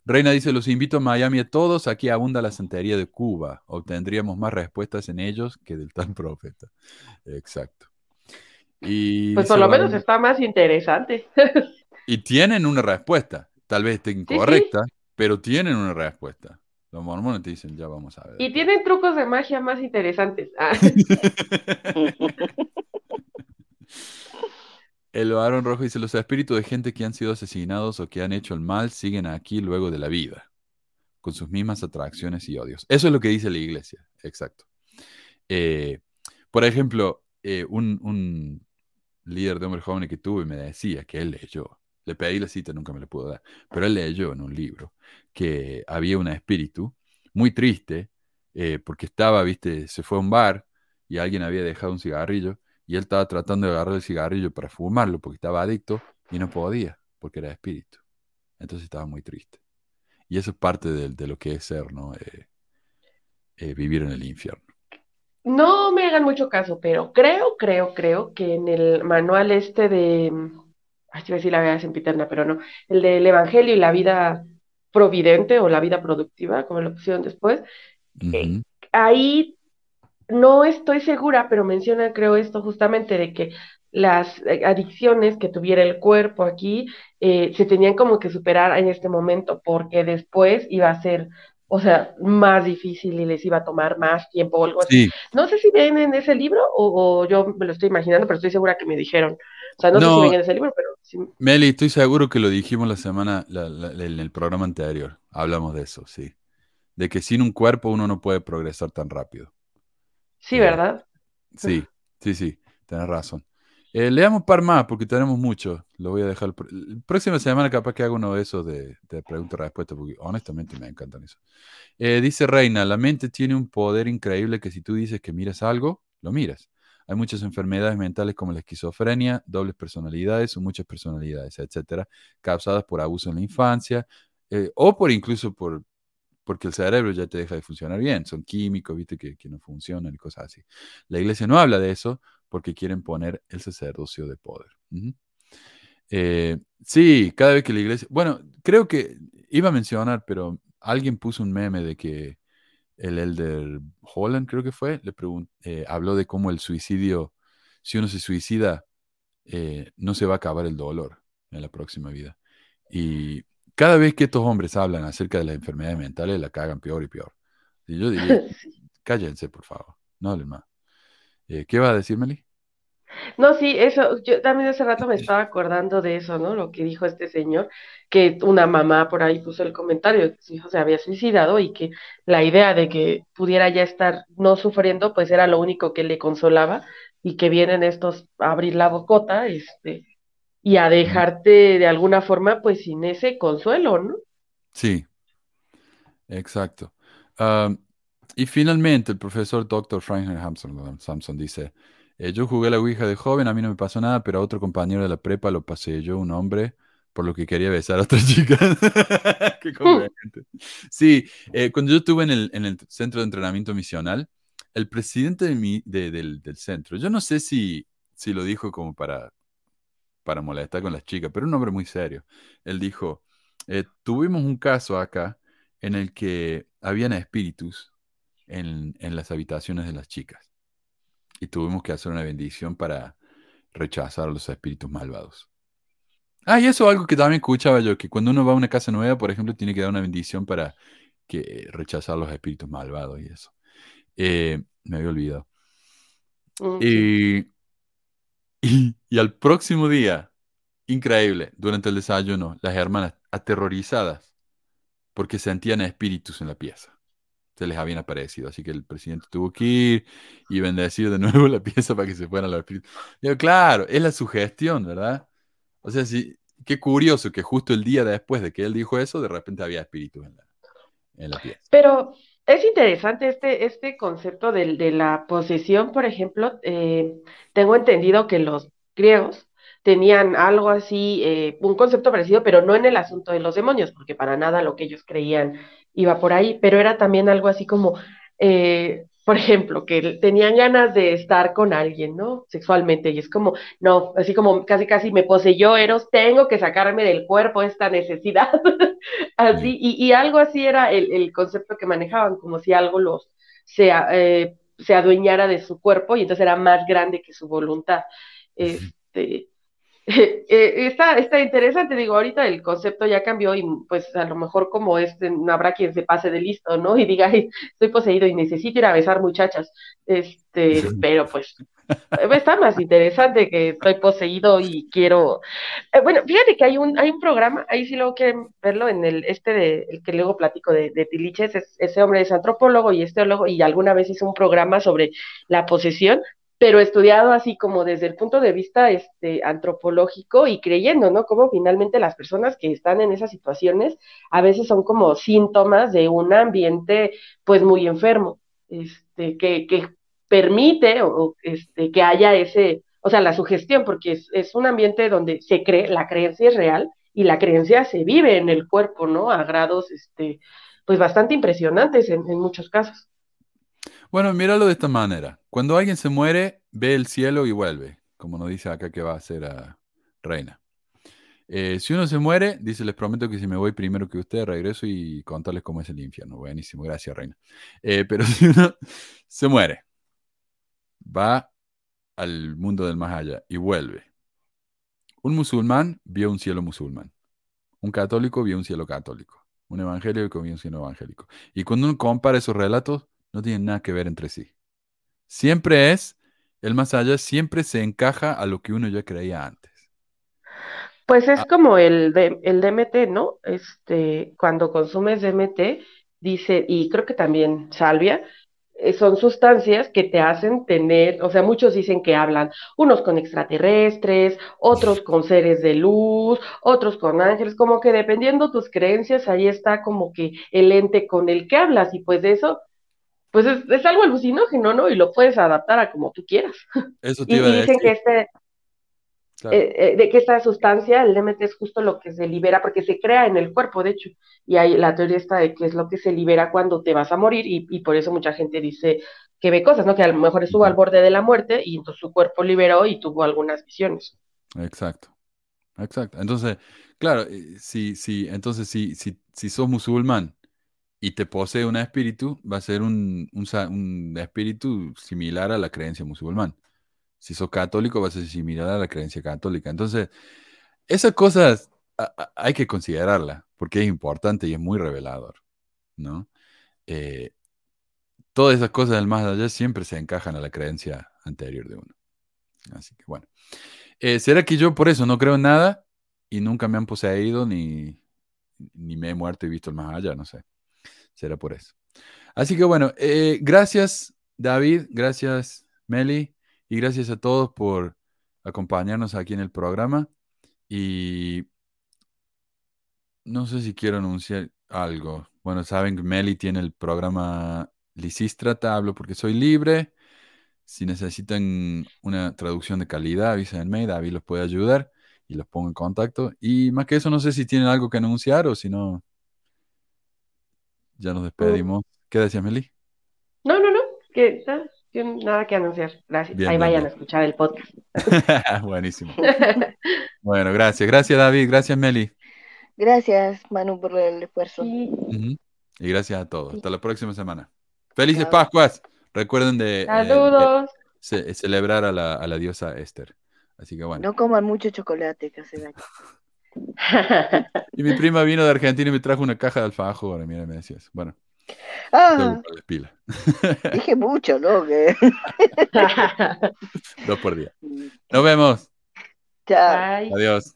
Speaker 1: Reina dice, los invito a Miami a todos, aquí abunda la santería de Cuba, obtendríamos más respuestas en ellos que del tal profeta. Exacto. Y
Speaker 3: Pues por lo menos está más interesante.
Speaker 1: y tienen una respuesta, tal vez esté
Speaker 3: Sí, sí.
Speaker 1: Pero tienen una respuesta. Los mormones te dicen, ya vamos a ver.
Speaker 3: Y tienen trucos de magia más interesantes. Ah,
Speaker 1: El varón rojo dice, los espíritus de gente que han sido asesinados o que han hecho el mal siguen aquí luego de la vida, con sus mismas atracciones y odios. Eso es lo que dice la iglesia, exacto. Eh, por ejemplo, eh, un, un líder de hombres jóvenes que tuve me decía que él leyó, le pedí la cita, nunca me la pudo dar, pero él leyó en un libro que había un espíritu muy triste eh, porque estaba, viste, se fue a un bar y alguien había dejado un cigarrillo y él estaba tratando de agarrar el cigarrillo para fumarlo porque estaba adicto y no podía porque era espíritu. Entonces estaba muy triste. Y eso es parte de, lo que es ser, ¿no? Eh, eh, vivir en el infierno.
Speaker 3: No me hagan mucho caso, pero creo, creo, creo que en el manual este de, ay, iba a decir la vida sempiterna, pero no, el del Evangelio y la vida providente o la vida productiva, como lo pusieron después, eh, ahí no estoy segura, pero mencionan, creo, esto justamente de que las eh, adicciones que tuviera el cuerpo aquí eh, se tenían como que superar en este momento, porque después iba a ser, o sea, más difícil y les iba a tomar más tiempo o algo así. No sé si ven en ese libro o, yo me lo estoy imaginando, pero estoy segura que me dijeron. O sea, no, sé si ven en ese libro, pero sí.
Speaker 1: Meli, estoy seguro que lo dijimos la semana, en el programa anterior. Hablamos de eso, sí. De que sin un cuerpo uno no puede progresar tan rápido.
Speaker 3: Sí, ¿verdad?
Speaker 1: Sí, sí, sí, tenés razón. Eh, leamos un par más porque tenemos mucho. Lo voy a dejar. La próxima semana capaz que hago uno de esos de, de pregunta y respuesta porque honestamente me encantan eso. Eh, dice Reina, la mente tiene un poder increíble que si tú dices que miras algo, lo miras. Hay muchas enfermedades mentales como la esquizofrenia, dobles personalidades o muchas personalidades, etcétera, causadas por abuso en la infancia eh, o por incluso por, porque el cerebro ya te deja de funcionar bien. Son químicos, viste, que, que, no funcionan y cosas así. La iglesia no habla de eso porque quieren poner el sacerdocio de poder. Eh, sí, cada vez que la iglesia... Bueno, creo que iba a mencionar, pero alguien puso un meme de que el elder Holland, creo que fue, le eh, habló de cómo el suicidio, si uno se suicida, eh, no se va a acabar el dolor en la próxima vida. Y cada vez que estos hombres hablan acerca de las enfermedades mentales, la cagan peor y peor. Y yo diría, cállense, por favor, no hablen más. Eh, ¿Qué va a decir, Meli?
Speaker 3: No, sí, eso, yo también hace rato me estaba acordando de eso, ¿no? Lo que dijo este señor, que una mamá por ahí puso el comentario, que su hijo se había suicidado y que la idea de que pudiera ya estar no sufriendo, pues era lo único que le consolaba y que vienen estos a abrir la bocota, este, y a dejarte de alguna forma, pues sin ese consuelo, ¿no?
Speaker 1: Sí, exacto. y finalmente, el profesor Dr. Frank Samson dice, eh, yo jugué la Ouija de joven, a mí no me pasó nada, pero a otro compañero de la prepa lo pasé yo, un hombre, por lo que quería besar a otra chica. Qué conveniente. Sí, eh, cuando yo estuve en el, en el, centro de entrenamiento misional, el presidente de mi, del, del, centro, yo no sé si, si lo dijo como para, para molestar con las chicas, pero un hombre muy serio. Él dijo, eh, tuvimos un caso acá en el que habían espíritus en, en las habitaciones de las chicas y tuvimos que hacer una bendición para rechazar a los espíritus malvados. Ah, y eso es algo que también escuchaba yo, que cuando uno va a una casa nueva, por ejemplo, tiene que dar una bendición para que rechazar a los espíritus malvados y eso. Eh, me había olvidado. y, y, al próximo día, increíble, durante el desayuno, las hermanas aterrorizadas porque sentían espíritus en la pieza se les habían aparecido. Así que el presidente tuvo que ir y bendecir de nuevo la pieza para que se fueran los espíritus. Claro, es la sugestión, ¿verdad? O sea, sí, qué curioso que justo el día después de que él dijo eso, de repente había espíritus en la, en la pieza.
Speaker 3: Pero es interesante este, este concepto de, de la posesión, por ejemplo. Eh, tengo entendido que los griegos tenían algo así, eh, un concepto parecido, pero no en el asunto de los demonios, porque para nada lo que ellos creían iba por ahí, pero era también algo así como, eh, por ejemplo, que tenían ganas de estar con alguien, ¿no? Sexualmente, y es como, no, así como casi casi me poseyó Eros, tengo que sacarme del cuerpo esta necesidad, así, y, y, algo así era el, el, concepto que manejaban, como si algo los se, eh, se adueñara de su cuerpo y entonces era más grande que su voluntad. Este, Eh, está, está interesante, digo, ahorita el concepto ya cambió y pues a lo mejor como este, no habrá quien se pase de listo, ¿no? Y diga, estoy poseído y necesito ir a besar muchachas, este, pero pues está más interesante que estoy poseído y quiero, eh, bueno, fíjate que hay un, hay un programa, ahí sí luego quieren verlo en el, este de, el que luego platico de, de Tiliches, ese hombre es antropólogo y es teólogo y alguna vez hizo un programa sobre la posesión, pero estudiado así como desde el punto de vista este, antropológico y creyendo, ¿no? Como finalmente las personas que están en esas situaciones a veces son como síntomas de un ambiente pues muy enfermo, este, que, permite o, este, que haya ese, o sea, la sugestión, porque es, un ambiente donde se cree, la creencia es real y la creencia se vive en el cuerpo, ¿no? A grados, este, pues bastante impresionantes en muchos casos.
Speaker 1: Bueno, míralo de esta manera. Cuando alguien se muere, ve el cielo y vuelve, como nos dice acá que va a ser a Reina. Eh, si uno se muere, dice, les prometo que si me voy primero que usted, regreso y contarles cómo es el infierno. Buenísimo, gracias, Reina. Eh, pero si uno se muere, va al mundo del más allá y vuelve. Un musulmán vio un cielo musulmán. Un católico vio un cielo católico. Un evangélico vio un cielo evangélico. Y cuando uno compara esos relatos, no tienen nada que ver entre sí. Siempre es, el más allá siempre se encaja a lo que uno ya creía antes.
Speaker 3: Pues es como el, el DMT, ¿no? Este, cuando consumes DMT, dice, y creo que también salvia, eh, son sustancias que te hacen tener, o sea, muchos dicen que hablan, unos con extraterrestres, otros con seres de luz, otros con ángeles, como que dependiendo tus creencias, ahí está como que el ente con el que hablas, y pues de eso, pues es, algo alucinógeno, ¿no? Y lo puedes adaptar a como tú quieras.
Speaker 1: Eso te
Speaker 3: y,
Speaker 1: iba a
Speaker 3: dicen que este, eh, eh, de que esta sustancia, el DMT es justo lo que se libera, porque se crea en el cuerpo, de hecho, y hay la teoría está de que es lo que se libera cuando te vas a morir, y, por eso mucha gente dice que ve cosas, ¿no? Que a lo mejor estuvo al borde de la muerte y entonces su cuerpo liberó y tuvo algunas visiones.
Speaker 1: Exacto, exacto. Entonces, claro, eh, si, si, entonces si, si, si sos musulmán y te posee un espíritu, va a ser un, un, espíritu similar a la creencia musulmán. Si sos católico, vas a similar a la creencia católica. Entonces, esas cosas hay que considerarla, porque es importante y es muy revelador, ¿no? Eh, todas esas cosas del más allá siempre se encajan a la creencia anterior de uno. Así que bueno. Eh, ¿Será que yo por eso no creo en nada y nunca me han poseído ni, ni me he muerto y visto el más allá? No sé. Será por eso. Así que bueno, eh, gracias David, gracias Meli. Y gracias a todos por acompañarnos aquí en el programa. Y no sé si quiero anunciar algo. Bueno, saben que Meli tiene el programa Lisístrata, hablo porque soy libre. Si necesitan una traducción de calidad, avísenme, David los puede ayudar y los pongo en contacto. Y más que eso, no sé si tienen algo que anunciar o si no, ya nos despedimos. ¿Qué decías, Meli?
Speaker 3: No, no, no, que nada que anunciar. Gracias. Ahí vayan a escuchar el podcast.
Speaker 1: Buenísimo. bueno, gracias. Gracias, David. Gracias, Meli.
Speaker 2: Gracias, Manu, por el esfuerzo.
Speaker 1: Y gracias a todos. Hasta la próxima semana. Felices Pascuas. Recuerden de,
Speaker 3: eh,
Speaker 1: celebrar a la, a la, diosa Esther. Así que bueno.
Speaker 2: No coman mucho chocolate, que hace daño.
Speaker 1: y mi prima vino de Argentina y me trajo una caja de alfajor. Mira, me decías. Bueno.
Speaker 2: Ah, dije mucho, ¿no?
Speaker 1: Dos por día. Nos vemos.
Speaker 2: Chao.
Speaker 1: Adiós.